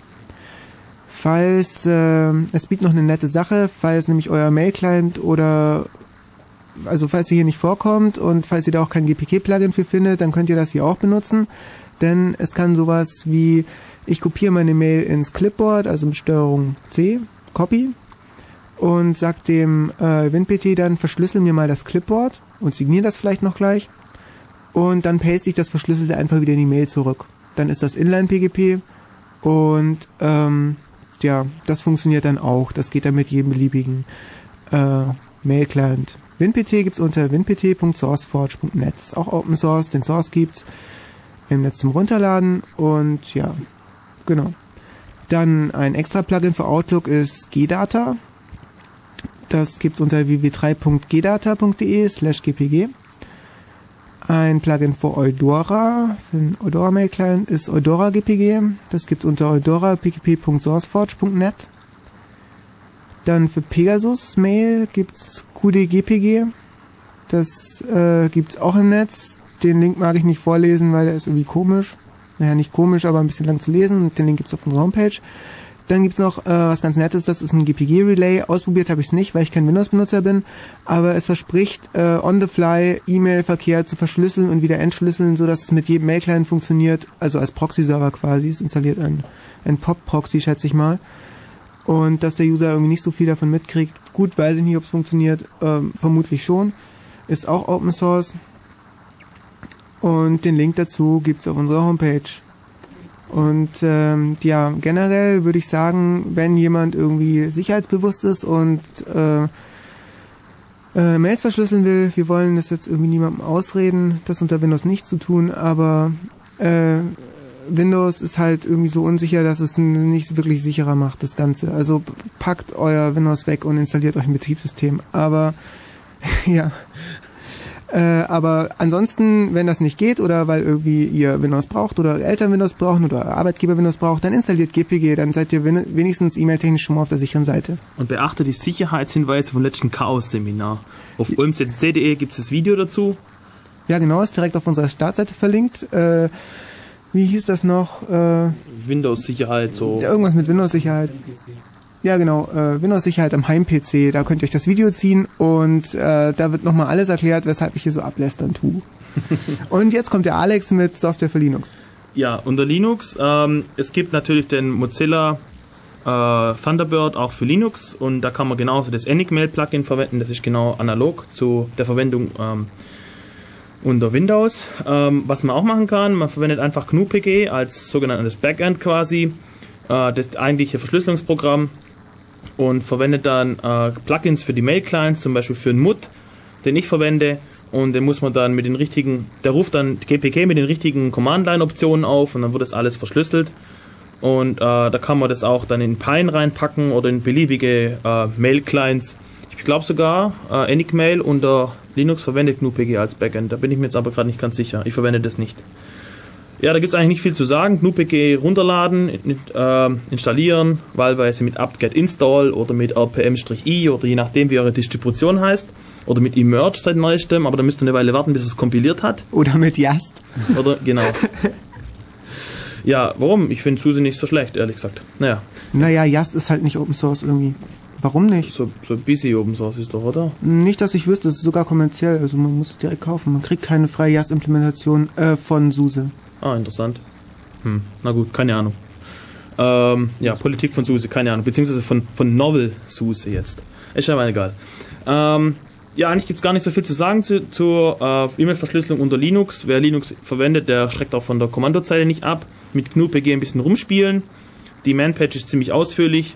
Falls, äh, es bietet noch eine nette Sache, falls nämlich euer Mail-Client oder also falls ihr hier nicht vorkommt und falls ihr da auch kein GPK-Plugin für findet, dann könnt ihr das hier auch benutzen, denn es kann sowas wie ich kopiere meine Mail ins Clipboard, also mit Steuerung C, Copy, und sag dem äh, WinPT dann, verschlüssel mir mal das Clipboard und signiere das vielleicht noch gleich. Und dann paste ich das Verschlüsselte einfach wieder in die Mail zurück. Dann ist das Inline-PGP und ähm, ja, das funktioniert dann auch. Das geht dann mit jedem beliebigen äh, Mail-Client. WinPT gibt's unter winpt.sourceforge.net. Ist auch Open Source, den Source gibt's im Netz zum Runterladen und ja, genau. Dann ein extra Plugin für Outlook ist GData. Das gibt's unter www.3.gdata.de slash gpg. Ein Plugin für Eudora, für den Eudora Mail Client ist Eudora GPG. Das gibt's unter eudora.pgp.sourceforge.net. Dann für Pegasus Mail gibt's QDGPG. Das äh, gibt's auch im Netz. Den Link mag ich nicht vorlesen, weil der ist irgendwie komisch. Naja, nicht komisch, aber ein bisschen lang zu lesen. Den Link gibt's auf unserer Homepage. Dann gibt's noch äh, was ganz Nettes, das ist ein GPG-Relay. Ausprobiert habe ich es nicht, weil ich kein Windows-Benutzer bin. Aber es verspricht, äh, on-the-fly E-Mail-Verkehr zu verschlüsseln und wieder entschlüsseln, so dass es mit jedem Mail-Client funktioniert. Also als Proxy-Server quasi. Es installiert ein, ein POP-Proxy, schätze ich mal. Und dass der User irgendwie nicht so viel davon mitkriegt. Gut, weiß ich nicht, ob es funktioniert. Ähm, vermutlich schon. Ist auch Open Source. Und den Link dazu gibt's auf unserer Homepage. Und ähm, ja, generell würde ich sagen, wenn jemand irgendwie sicherheitsbewusst ist und äh, äh, Mails verschlüsseln will, wir wollen das jetzt irgendwie niemandem ausreden, das unter Windows nicht zu tun, aber äh, Windows ist halt irgendwie so unsicher, dass es nicht wirklich sicherer macht, das Ganze. Also packt euer Windows weg und installiert euch ein Betriebssystem. Aber ja, Äh, aber ansonsten, wenn das nicht geht oder weil irgendwie ihr Windows braucht oder Eltern Windows brauchen oder Arbeitgeber Windows braucht, dann installiert GPG, dann seid ihr wen- wenigstens e-mail-technisch schon mal auf der sicheren Seite. Und beachte die Sicherheitshinweise vom letzten Chaos-Seminar. Auf ulmccc.de gibt es das Video dazu. Ja, genau, ist direkt auf unserer Startseite verlinkt. Äh, wie hieß das noch? Äh, Windows-Sicherheit, so. Ja, irgendwas mit Windows-Sicherheit. Ja, genau, äh, Windows-Sicherheit am Heim-PC. Da könnt ihr euch das Video ziehen und äh, da wird nochmal alles erklärt, weshalb ich hier so ablästern tue. und jetzt kommt der Alex mit Software für Linux. Ja, unter Linux. Ähm, es gibt natürlich den Mozilla äh, Thunderbird auch für Linux und da kann man genauso das Enigmail-Plugin verwenden. Das ist genau analog zu der Verwendung ähm, unter Windows. Ähm, was man auch machen kann, man verwendet einfach GNU-PG als sogenanntes Backend quasi, äh, das eigentliche Verschlüsselungsprogramm und verwendet dann äh, Plugins für die Mail-Clients, zum Beispiel für einen MUT, den ich verwende. Und den muss man dann mit den richtigen, der ruft dann GPG mit den richtigen Command-Line-Optionen auf und dann wird das alles verschlüsselt. Und äh, da kann man das auch dann in Pine reinpacken oder in beliebige äh, Mail-Clients. Ich glaube sogar, äh, Enigmail unter Linux verwendet GNU-PG als Backend. Da bin ich mir jetzt aber gerade nicht ganz sicher. Ich verwende das nicht. Ja, da gibt's eigentlich nicht viel zu sagen. GNU-PG runterladen, in, äh, installieren, wahlweise mit apt-get install oder mit rpm-i oder je nachdem, wie eure Distribution heißt. Oder mit emerge seit neuestem, aber da müsst ihr eine Weile warten, bis es kompiliert hat. Oder mit Yast. Oder genau. ja, warum? Ich finde SUSE nicht so schlecht, ehrlich gesagt. Naja, Naja, Yast ist halt nicht Open Source irgendwie. Warum nicht? so, so busy Open Source ist doch, oder? Nicht, dass ich wüsste, es ist sogar kommerziell, also man muss es direkt kaufen. Man kriegt keine freie Yast-Implementation äh, von SUSE. Ah, interessant. Hm, na gut, keine Ahnung. Ähm, ja, Politik von SUSE, keine Ahnung. Beziehungsweise von, von Novel SUSE jetzt. Ist aber egal. Ähm, ja, eigentlich gibt's gar nicht so viel zu sagen zu, zur äh, E-Mail-Verschlüsselung unter Linux. Wer Linux verwendet, der schreckt auch von der Kommandozeile nicht ab. Mit GNU-PG ein bisschen rumspielen. Die Man-Page ist ziemlich ausführlich.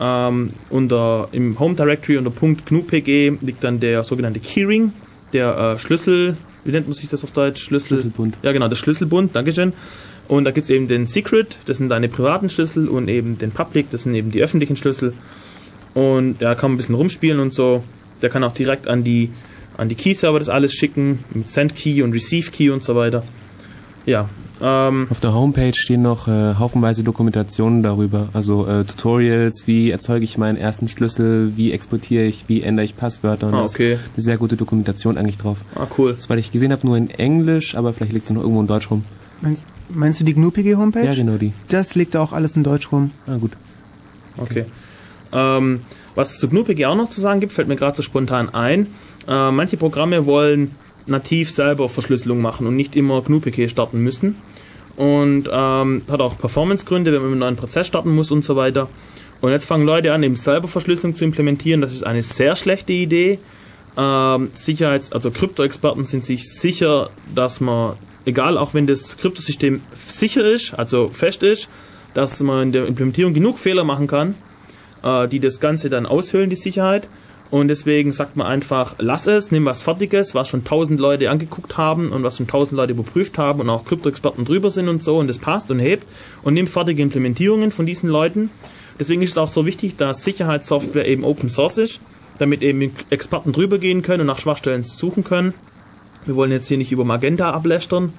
Ähm, unter, Im Home Directory unter GNU-PG liegt dann der sogenannte Keyring, der äh, Schlüssel, wie nennt man sich das auf Deutsch? Schlüssel, Schlüsselbund. Ja, genau, der Schlüsselbund, Dankeschön. Und da gibt's eben den Secret, das sind deine privaten Schlüssel, und eben den Public, das sind eben die öffentlichen Schlüssel. Und da kann man ein bisschen rumspielen und so. Der kann auch direkt an die, an die Key-Server das alles schicken, mit Send-Key und Receive-Key und so weiter. Ja, ähm, Auf der Homepage stehen noch äh, haufenweise Dokumentationen darüber, also äh, Tutorials, wie erzeuge ich meinen ersten Schlüssel, wie exportiere ich, wie ändere ich Passwörter und Ah, da ist okay. eine sehr gute Dokumentation eigentlich drauf. ah, cool. Das, weil ich gesehen habe, nur in Englisch, aber vielleicht liegt sie noch irgendwo in Deutsch rum. Meinst, meinst du die GNU-PG-Homepage? Ja, genau die. Das liegt auch alles in Deutsch rum. Ah, gut. Okay. Ähm, was es zu GNU-PG auch noch zu sagen gibt, fällt mir gerade so spontan ein. Äh, manche Programme wollen nativ selber Verschlüsselung machen und nicht immer GNU-PG starten müssen. Und ähm, hat auch Performance-Gründe, wenn man einen neuen Prozess starten muss und so weiter. Und jetzt fangen Leute an, eben selber Verschlüsselung zu implementieren. Das ist eine sehr schlechte Idee. Ähm, Sicherheits-, also Krypto-Experten sind sich sicher, dass man, egal auch wenn das Kryptosystem sicher ist, also fest ist, dass man in der Implementierung genug Fehler machen kann, äh, die das Ganze dann aushöhlen, die Sicherheit. Und deswegen sagt man einfach, lass es, nimm was Fertiges, was schon tausend Leute angeguckt haben und was schon tausend Leute überprüft haben und auch Krypto-Experten drüber sind und so und das passt und hebt und nimm fertige Implementierungen von diesen Leuten. Deswegen ist es auch so wichtig, dass Sicherheitssoftware eben Open Source ist, damit eben Experten drüber gehen können und nach Schwachstellen suchen können. Wir wollen jetzt hier nicht über Magenta ablästern.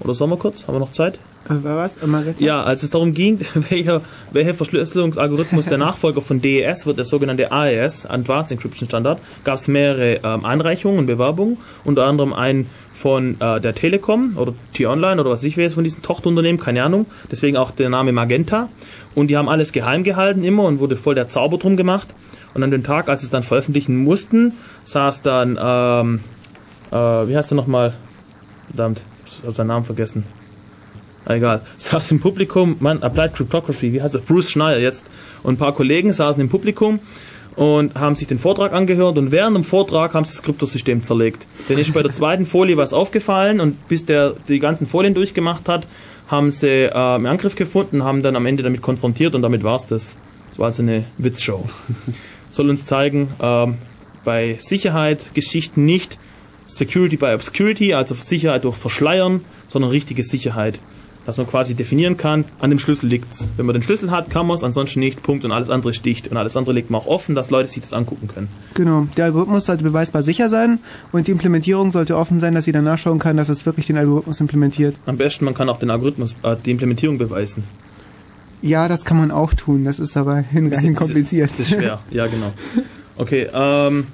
Oder sollen wir kurz? Haben wir noch Zeit? Äh, was? Margarete? Ja, als es darum ging, welcher, welcher Verschlüsselungsalgorithmus der Nachfolger von DES wird, der sogenannte AES, Advanced Encryption Standard, gab es mehrere ähm, Einreichungen und Bewerbungen, unter anderem einen von äh, der Telekom oder T-Online oder was ich weiß von diesen Tochterunternehmen, keine Ahnung, deswegen auch der Name Magenta und die haben alles geheim gehalten immer und wurde voll der Zauber drum gemacht und an dem Tag, als sie es dann veröffentlichen mussten, saß dann, ähm, äh, wie heißt er nochmal, verdammt, habe seinen Namen vergessen, egal, saß im Publikum, Mann, Applied Cryptography, wie heißt er, Bruce Schneier jetzt, und ein paar Kollegen saßen im Publikum und haben sich den Vortrag angehört und während dem Vortrag haben sie das Kryptosystem zerlegt. Denn ist bei der zweiten Folie was aufgefallen und bis der die ganzen Folien durchgemacht hat, haben sie äh, einen Angriff gefunden, haben dann am Ende damit konfrontiert und damit war's das. Das war also eine Witzshow. Soll uns zeigen, ähm, bei Sicherheit Geschichten nicht Security by Obscurity, also Sicherheit durch Verschleiern, sondern richtige Sicherheit Dass man quasi definieren kann, an dem Schlüssel liegt's. Wenn man den Schlüssel hat, kann man es, ansonsten nicht, Punkt, und alles andere ist dicht. Und alles andere legt man auch offen, dass Leute sich das angucken können. Genau. Der Algorithmus sollte beweisbar sicher sein und die Implementierung sollte offen sein, dass jeder nachschauen kann, dass es wirklich den Algorithmus implementiert. Am besten, man kann auch den Algorithmus, äh, die Implementierung beweisen. Ja, das kann man auch tun. Das ist aber hinreichend kompliziert. Das ist schwer, ja genau. Okay, ähm,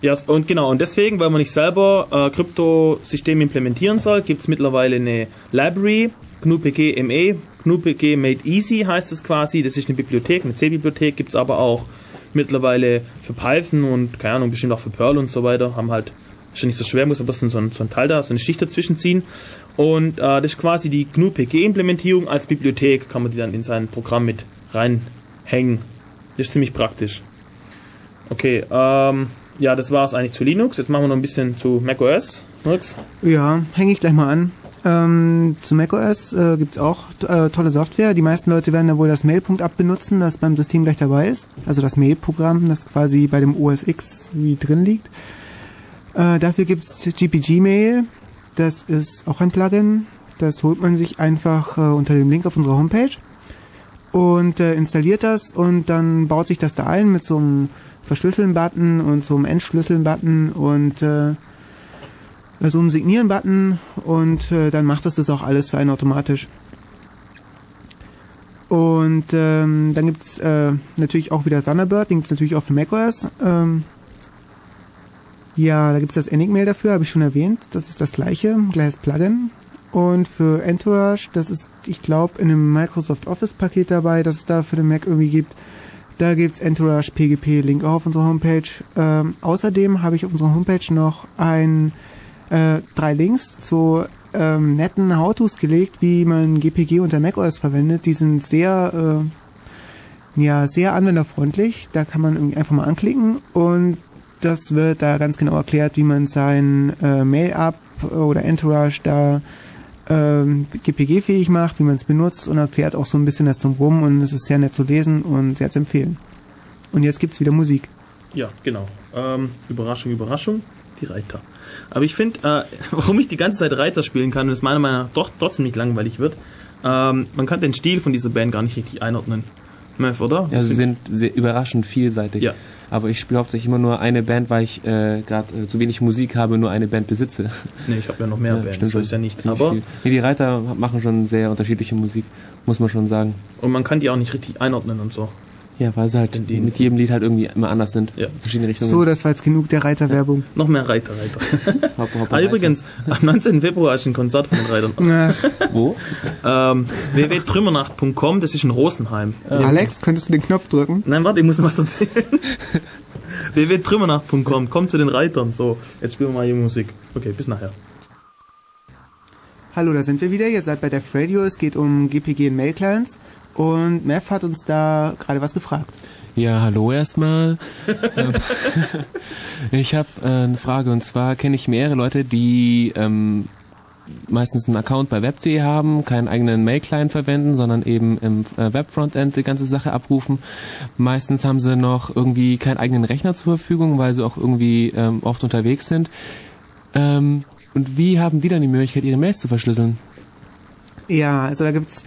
ja, und genau, und deswegen, weil man nicht selber äh, Kryptosysteme implementieren soll, gibt es mittlerweile eine Library, GNU-PG ME, GNU-PG Made Easy heißt es quasi, das ist eine Bibliothek, eine C-Bibliothek, gibt es aber auch mittlerweile für Python und, keine Ahnung, bestimmt auch für Perl und so weiter, haben halt, ist ja nicht so schwer, muss aber so ein, so ein Teil da, so eine Schicht dazwischen ziehen. Und äh, das ist quasi die GNU-PG-Implementierung als Bibliothek, kann man die dann in sein Programm mit reinhängen. Das ist ziemlich praktisch. Okay, ähm, ja, das war es eigentlich zu Linux. Jetzt machen wir noch ein bisschen zu macOS. Nix? Ja, hänge ich gleich mal an. Ähm, zu macOS äh, gibt es auch äh, tolle Software. Die meisten Leute werden da wohl das Mail.app benutzen, das beim System gleich dabei ist. Also das Mail-Programm, das quasi bei dem OS X wie drin liegt. Äh, dafür gibt es GPG Mail. Das ist auch ein Plugin. Das holt man sich einfach äh, unter dem Link auf unserer Homepage und äh, installiert das und dann baut sich das da ein mit so einem Verschlüsseln-Button und so einem Entschlüsseln-Button und äh, so einem Signieren-Button und äh, dann macht es das auch alles für einen automatisch. Und ähm, dann gibt's äh, natürlich auch wieder Thunderbird, den gibt's natürlich auch für macOS. Ähm, ja, da gibt's das Enigmail dafür, habe ich schon erwähnt. Das ist das gleiche, gleiches Plugin. Und für Entourage, das ist, ich glaube, in einem Microsoft Office Paket dabei, das es da für den Mac irgendwie gibt. Da gibt's Entourage PGP, Link auf unserer Homepage. Ähm, außerdem habe ich auf unserer Homepage noch ein, äh, drei Links zu ähm, netten How-Tos gelegt, wie man GPG unter macOS verwendet. Die sind sehr, äh, ja, sehr anwenderfreundlich. Da kann man irgendwie einfach mal anklicken und das wird da ganz genau erklärt, wie man sein äh, Mail-Up oder Entourage da ähm, GPG-fähig macht, wie man es benutzt und erklärt auch so ein bisschen das Drumherum und es ist sehr nett zu lesen und sehr zu empfehlen. Und jetzt gibt's wieder Musik. Ja, genau. Ähm, Überraschung, Überraschung, die Reiter. Aber ich finde, äh, warum ich die ganze Zeit Reiter spielen kann und es meiner Meinung nach doch trotzdem nicht langweilig wird, ähm, man kann den Stil von dieser Band gar nicht richtig einordnen. Mev, oder? Ja, sie sind sehr überraschend vielseitig. Ja. Aber ich spiele hauptsächlich immer nur eine Band, weil ich äh, gerade äh, zu wenig Musik habe, nur eine Band besitze. Nee, ich habe ja noch mehr Ja, Bands, so ist ja nichts. Aber, viel. Nee, die Reiter machen schon sehr unterschiedliche Musik, muss man schon sagen. und man kann die auch nicht richtig einordnen und so. Ja, weil sie halt mit jedem Lied halt irgendwie immer anders sind. Ja. Verschiedene Richtungen. So, das war jetzt genug der Reiterwerbung. Noch mehr Reiter, Reiter. Hopp, hopp, ah, Reiter. übrigens, am 19. Februar ist ein Konzert von den Reitern. Ach, Wo? ähm, www.trümmernacht.com, das ist in Rosenheim. Alex, könntest du den Knopf drücken? Nein, warte, ich muss noch was erzählen. www.trümmernacht.com, kommt zu den Reitern. So, jetzt spielen wir mal hier Musik. Okay, bis nachher. Hallo, da sind wir wieder. Ihr seid bei der Radio. Es geht um GPG und Mail Clients. Und Mev hat uns da gerade was gefragt. Ja, hallo erstmal. Ich habe äh, eine Frage und zwar kenne ich mehrere Leute, die ähm, meistens einen Account bei web.de haben, keinen eigenen Mail-Client verwenden, sondern eben im äh, Web-Frontend die ganze Sache abrufen. Meistens haben sie noch irgendwie keinen eigenen Rechner zur Verfügung, weil sie auch irgendwie ähm, oft unterwegs sind. Ähm, und wie haben die dann die Möglichkeit, ihre Mails zu verschlüsseln? Ja, also da gibt's,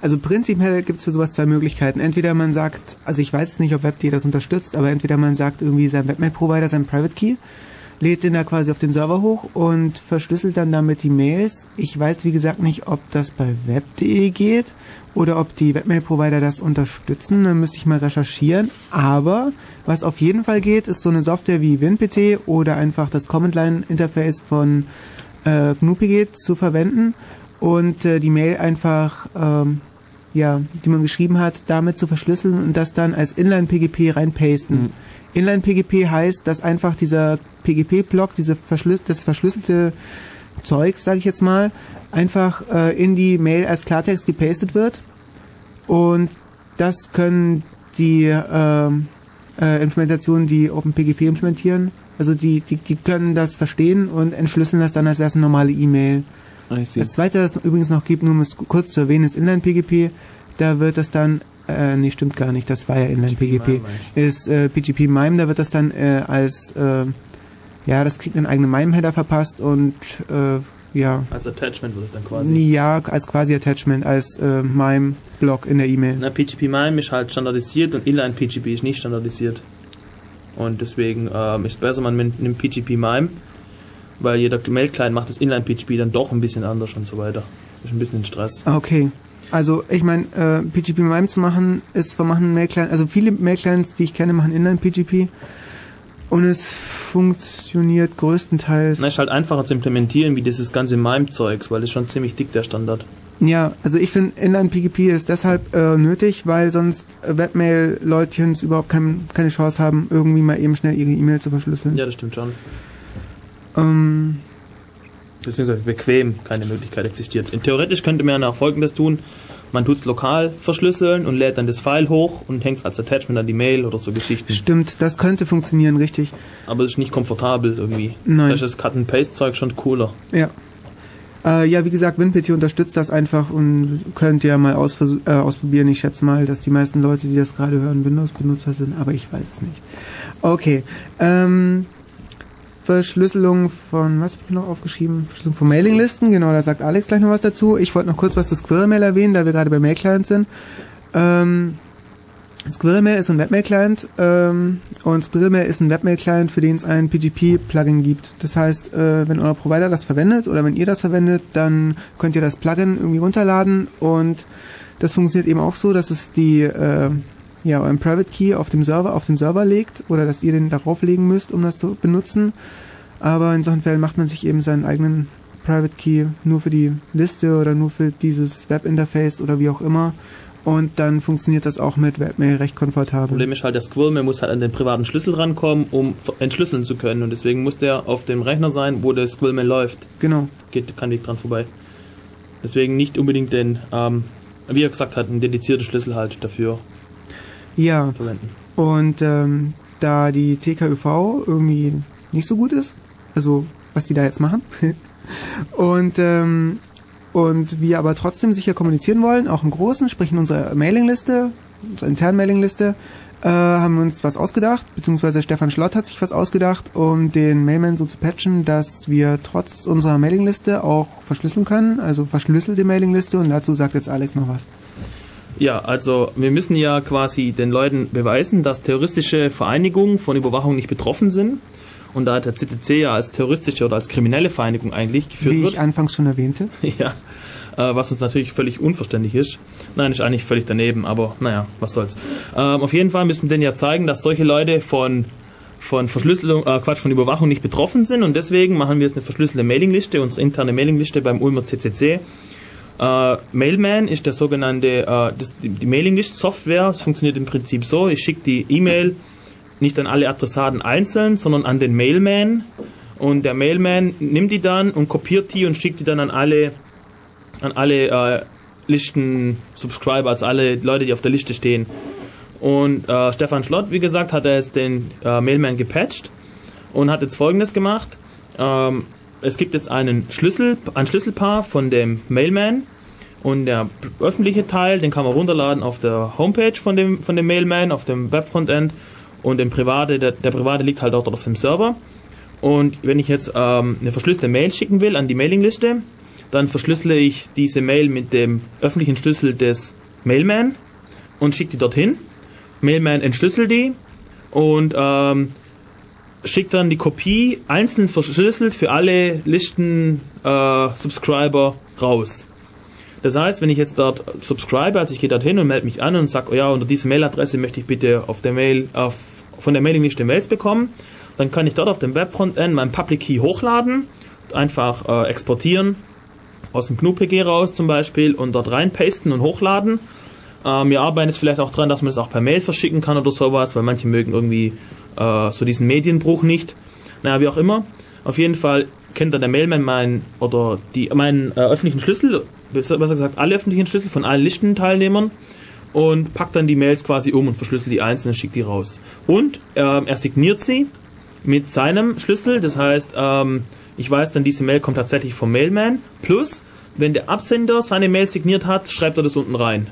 also prinzipiell gibt's für sowas zwei Möglichkeiten. Entweder man sagt, also ich weiß nicht, ob WebD das unterstützt, aber entweder man sagt irgendwie sein Webmail-Provider, sein Private Key, lädt den da quasi auf den Server hoch und verschlüsselt dann damit die Mails. Ich weiß, wie gesagt, nicht, ob das bei web.de geht oder ob die Webmail-Provider das unterstützen. Dann müsste ich mal recherchieren. Aber was auf jeden Fall geht, ist so eine Software wie WinPT oder einfach das Command-Line-Interface von äh, GNU-PG zu verwenden und äh, die Mail einfach, ähm, ja, die man geschrieben hat, damit zu verschlüsseln und das dann als Inline-PGP reinpasten. Mhm. Inline-PGP heißt, dass einfach dieser PGP-Block, diese verschlüs das verschlüsselte Zeug, sage ich jetzt mal, einfach äh, in die Mail als Klartext gepastet wird und das können die ähm, äh, Implementationen, die OpenPGP implementieren, also die, die, die können das verstehen und entschlüsseln das dann, als wäre es eine normale E-Mail. Ah. Das zweite, das es übrigens noch gibt, nur um es kurz zu erwähnen, ist Inline-PGP. Da wird das dann, äh, nee, stimmt gar nicht, das war ja Inline-PGP. Ist äh, PGP MIME, da wird das dann äh, als, äh, ja, das kriegt einen eigenen MIME-Header verpasst und äh, ja. Als Attachment wird es dann quasi. Ja, als quasi Attachment, als äh, MIME-Block in der E-Mail. Na, PGP MIME ist halt standardisiert und Inline PGP ist nicht standardisiert. Und deswegen ähm, ist es besser, man nimmt PGP MIME, weil jeder Mail-Client macht das Inline PGP dann doch ein bisschen anders und so weiter. Ist ein bisschen Stress. Okay. Also ich meine, äh, PGP MIME zu machen, ist, wir machen Mail-Clients, also viele Mail-Clients, die ich kenne, machen Inline-PGP. Und es funktioniert größtenteils. Na, ist halt einfacher zu implementieren wie dieses ganze MIME-Zeugs, weil es schon ziemlich dick der Standard. Ja, also ich finde Inline-PGP ist deshalb äh, nötig, weil sonst Webmail-Leutchens überhaupt kein, keine Chance haben, irgendwie mal eben schnell ihre E-Mail zu verschlüsseln. Ja, das stimmt schon. Ähm, Beziehungsweise bequem keine Möglichkeit existiert. Theoretisch könnte man ja folgendes tun. Man tut es lokal verschlüsseln und lädt dann das File hoch und hängt es als Attachment an die Mail oder so Geschichten. stimmt, das könnte funktionieren, richtig. Aber das ist nicht komfortabel irgendwie. Nein. Da ist das Cut-and-Paste-Zeug schon cooler. Ja. Äh, ja, wie gesagt, WinPT unterstützt das einfach und könnt ihr mal äh, ausprobieren. Ich schätze mal, dass die meisten Leute, die das gerade hören, Windows-Benutzer sind, aber ich weiß es nicht. Okay. Ähm, Verschlüsselung von, was habe ich noch aufgeschrieben? Verschlüsselung von Mailinglisten, genau, da sagt Alex gleich noch was dazu. Ich wollte noch kurz was zu Squirrel-Mail erwähnen, da wir gerade bei Mail-Clients sind. Ähm, Squirrel-Mail ist ein Webmail-Client ähm, und Squirrel-Mail ist ein Webmail-Client, für den es ein PGP-Plugin gibt. Das heißt, äh, wenn euer Provider das verwendet oder wenn ihr das verwendet, dann könnt ihr das Plugin irgendwie runterladen und das funktioniert eben auch so, dass es die äh, ja euren Private Key auf dem Server auf dem Server legt oder dass ihr den darauf legen müsst, um das zu benutzen. Aber in solchen Fällen macht man sich eben seinen eigenen Private Key nur für die Liste oder nur für dieses Webinterface oder wie auch immer. Und dann funktioniert das auch mit Webmail recht komfortabel. Problem ist halt, der Squirrel muss halt an den privaten Schlüssel rankommen, um entschlüsseln zu können. Und deswegen muss der auf dem Rechner sein, wo der Squirrel läuft. Genau. Geht kein Weg dran vorbei. Deswegen nicht unbedingt den, ähm, wie er gesagt hat, einen dedizierten Schlüssel halt dafür Ja. verwenden. Und ähm, da die TKÜV irgendwie nicht so gut ist, also was die da jetzt machen, und ähm, und wir aber trotzdem sicher kommunizieren wollen, auch im Großen, sprich in unserer Mailingliste, unserer internen Mailingliste, äh, haben wir uns was ausgedacht, beziehungsweise Stefan Schlott hat sich was ausgedacht, um den Mailman so zu patchen, dass wir trotz unserer Mailingliste auch verschlüsseln können, also verschlüsselte Mailingliste und dazu sagt jetzt Alex noch was. Ja, also wir müssen ja quasi den Leuten beweisen, dass terroristische Vereinigungen von Überwachung nicht betroffen sind. Und da der CCC ja als terroristische oder als kriminelle Vereinigung eigentlich geführt Wie wird. ich anfangs schon erwähnte. Ja, äh, was uns natürlich völlig unverständlich ist. Nein, ist eigentlich völlig daneben, aber naja, was soll's. Ähm, auf jeden Fall müssen wir denen ja zeigen, dass solche Leute von von Verschlüsselung, äh, Quatsch, von Überwachung nicht betroffen sind und deswegen machen wir jetzt eine verschlüsselte Mailingliste, unsere interne Mailingliste beim Ulmer CCC. Äh, Mailman ist der sogenannte, äh, das, die, die Mailinglist-Software. Es funktioniert im Prinzip so, ich schicke die E-Mail nicht an alle Adressaten einzeln, sondern an den Mailman und der Mailman nimmt die dann und kopiert die und schickt die dann an alle an alle äh, Listen-Subscriber, also alle Leute, die auf der Liste stehen. Und äh, Stefan Schlott, wie gesagt, hat er jetzt den äh, Mailman gepatcht und hat jetzt folgendes gemacht. Ähm, es gibt jetzt einen Schlüssel, ein Schlüsselpaar von dem Mailman und der öffentliche Teil, den kann man runterladen auf der Homepage von dem, von dem Mailman, auf dem Webfrontend und den private, der, der private liegt halt auch dort auf dem Server. Und wenn ich jetzt ähm, eine verschlüsselte Mail schicken will an die Mailingliste, dann verschlüssele ich diese Mail mit dem öffentlichen Schlüssel des Mailman und schicke die dorthin. Mailman entschlüsselt die und ähm, schickt dann die Kopie einzeln verschlüsselt für alle Listen-Subscriber raus. Das heißt, wenn ich jetzt dort subscribe, also ich gehe dort hin und melde mich an und sage, oh ja, unter diese Mailadresse möchte ich bitte auf der Mail, auf, von der Mailingliste Mails bekommen, dann kann ich dort auf dem Webfrontend meinen Public Key hochladen, einfach äh, exportieren, aus dem GNU-PG raus zum Beispiel und dort reinpasten und hochladen. Ähm, wir arbeiten jetzt vielleicht auch dran, dass man es auch per Mail verschicken kann oder sowas, weil manche mögen irgendwie äh, so diesen Medienbruch nicht. Naja, wie auch immer. Auf jeden Fall kennt dann der Mailman meinen oder die meinen äh, öffentlichen Schlüssel, besser gesagt alle öffentlichen Schlüssel von allen Listenteilnehmern und packt dann die Mails quasi um und verschlüsselt die einzelnen, schickt die raus. Und ähm, er signiert sie mit seinem Schlüssel, das heißt, ähm, ich weiß dann, diese Mail kommt tatsächlich vom Mailman. Plus, wenn der Absender seine Mail signiert hat, schreibt er das unten rein.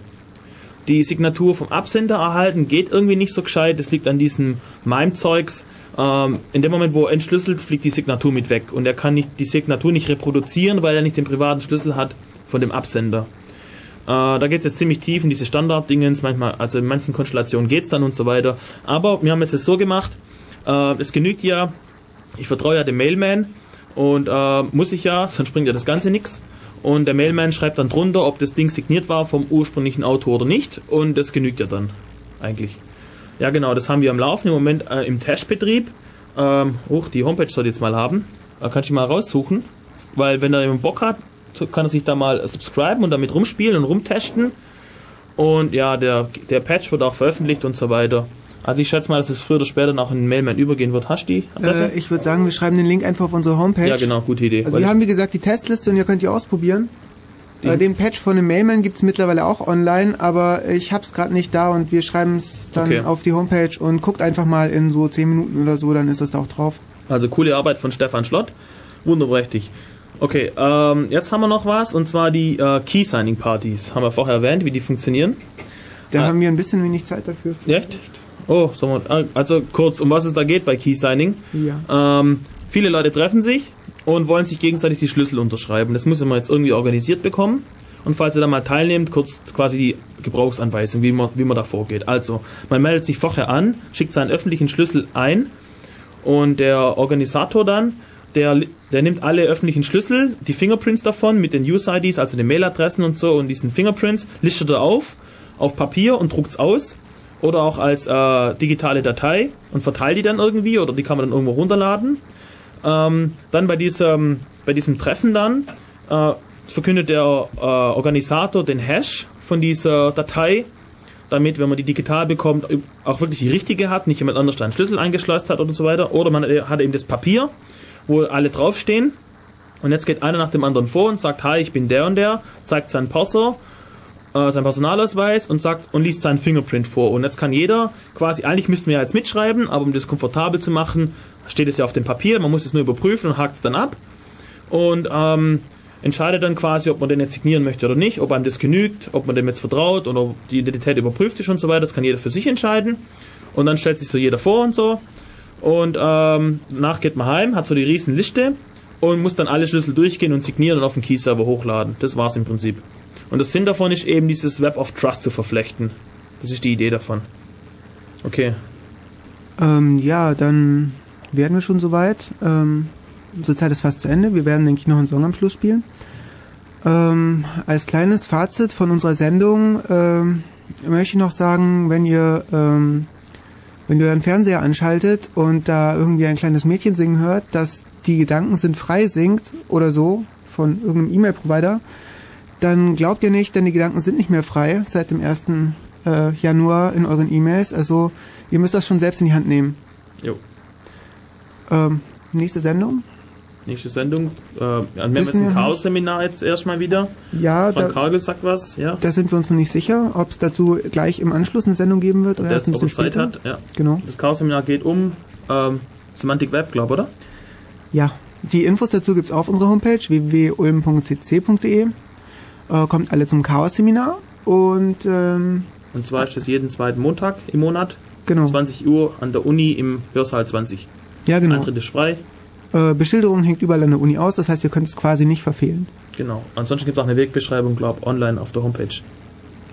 Die Signatur vom Absender erhalten, geht irgendwie nicht so gescheit. Das liegt an diesem MIME-Zeugs. Ähm, in dem Moment, wo er entschlüsselt, fliegt die Signatur mit weg. Und er kann nicht, die Signatur nicht reproduzieren, weil er nicht den privaten Schlüssel hat von dem Absender. Äh, da geht es jetzt ziemlich tief in diese Standarddingens. Manchmal, also in manchen Konstellationen geht's dann und so weiter. Aber wir haben jetzt das so gemacht. Äh, es genügt ja, ich vertraue ja dem Mailman und äh, muss ich ja, sonst bringt ja das Ganze nichts. Und der Mailman schreibt dann drunter, ob das Ding signiert war vom ursprünglichen Autor oder nicht. Und das genügt ja dann eigentlich. Ja genau, das haben wir am Laufen im Moment äh, im Testbetrieb. Ähm, hoch, die Homepage soll jetzt mal haben. Da kann ich mal raussuchen. Weil wenn da jemand Bock hat, kann er sich da mal subscriben und damit rumspielen und rumtesten. Und ja, der, der Patch wird auch veröffentlicht und so weiter. Also ich schätze mal, dass es früher oder später noch in den Mailman übergehen wird. Hast du die Adresse? Äh, ich würde sagen, wir schreiben den Link einfach auf unsere Homepage. ja, genau, gute Idee. Also wir haben wie gesagt die Testliste und ihr könnt die ausprobieren. Die- Äh, den Patch von dem Mailman gibt's mittlerweile auch online, aber ich hab's gerade nicht da und wir schreiben es dann Okay. auf die Homepage und guckt einfach mal in so 10 Minuten oder so, dann ist das da auch drauf. Also coole Arbeit von Stefan Schlott. Wunderprächtig. Okay, ähm, jetzt haben wir noch was und zwar die äh, Key Signing Partys. Haben wir vorher erwähnt, wie die funktionieren. Da Ah. haben wir ein bisschen wenig Zeit dafür. Echt? Oh, so also kurz, um was es da geht bei Key Signing. Ja. Ähm, viele Leute treffen sich und wollen sich gegenseitig die Schlüssel unterschreiben. Das müssen wir jetzt irgendwie organisiert bekommen. Und falls ihr da mal teilnehmt, kurz quasi die Gebrauchsanweisung, wie man, wie man da vorgeht. Also, man meldet sich vorher an, schickt seinen öffentlichen Schlüssel ein und der Organisator dann, der, der nimmt alle öffentlichen Schlüssel, die Fingerprints davon mit den User-IDs, also den Mailadressen und so und diesen Fingerprints, listet er auf, auf Papier und druckt's aus oder auch als äh, digitale Datei und verteilt die dann irgendwie oder die kann man dann irgendwo runterladen. Ähm, dann bei diesem, bei diesem Treffen dann äh, verkündet der äh, Organisator den Hash von dieser Datei, damit, wenn man die digital bekommt, auch wirklich die richtige hat, nicht jemand anders einen Schlüssel eingeschleust hat oder so weiter. Oder man hat eben das Papier, wo alle draufstehen. Und jetzt geht einer nach dem anderen vor und sagt, hi, ich bin der und der, zeigt seinen Perso, äh, seinen Personalausweis und sagt und liest seinen Fingerprint vor. Und jetzt kann jeder quasi, eigentlich müssten wir ja jetzt mitschreiben, aber um das komfortabel zu machen, steht es ja auf dem Papier, man muss es nur überprüfen und hakt es dann ab. Und ähm, entscheidet dann quasi, ob man den jetzt signieren möchte oder nicht, ob einem das genügt, ob man dem jetzt vertraut oder ob die Identität überprüft ist und so weiter. Das kann jeder für sich entscheiden. Und dann stellt sich so jeder vor und so. Und ähm, danach geht man heim, hat so die riesen Liste und muss dann alle Schlüssel durchgehen und signieren und auf den Key-Server hochladen. Das war's im Prinzip. Und das Sinn davon ist eben dieses Web of Trust zu verflechten. Das ist die Idee davon. Okay. Ähm, ja, dann werden wir schon soweit. Ähm, unsere Zeit ist fast zu Ende. Wir werden, denke ich, noch einen Song am Schluss spielen. Ähm, als kleines Fazit von unserer Sendung ähm, möchte ich noch sagen, wenn ihr, ähm, wenn ihr euren Fernseher anschaltet und da irgendwie ein kleines Mädchen singen hört, dass die Gedanken sind frei singt oder so von irgendeinem E-Mail-Provider, dann glaubt ihr nicht, denn die Gedanken sind nicht mehr frei seit dem 1. Äh, Januar in euren E-Mails. Also ihr müsst das schon selbst in die Hand nehmen. Jo. Ähm, nächste Sendung? Nächste Sendung. Äh, wir haben jetzt ein. Chaos-Seminar jetzt erstmal wieder. Ja, Frank da, Kargel sagt was, ja. da sind wir uns noch nicht sicher, ob es dazu gleich im Anschluss eine Sendung geben wird oder Der erst ein bisschen Zeit später. hat, ja. Genau. Das Chaos-Seminar geht um ähm, Semantic Web, glaube oder? Ja, die Infos dazu gibt's auf unserer Homepage www.ulm.cc.de. Äh, kommt alle zum Chaos-Seminar und ähm, Und zwar ist das jeden zweiten Montag im Monat, genau. 20 Uhr an der Uni im Hörsaal 20. Ja, genau. Eintritt ist frei. Äh, Beschilderung hängt überall an der Uni aus, das heißt, ihr könnt es quasi nicht verfehlen. Genau. Ansonsten gibt es auch eine Wegbeschreibung, glaube online auf der Homepage.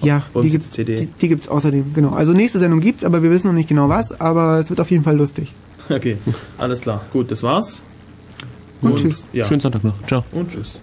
Ja, und die gibt's, CD. die, die gibt's außerdem, genau. Also nächste Sendung gibt's, aber wir wissen noch nicht genau was, aber es wird auf jeden Fall lustig. Okay, alles klar. Gut, das war's. Und tschüss. Ja. Schönen Sonntag noch. Ciao. Und tschüss.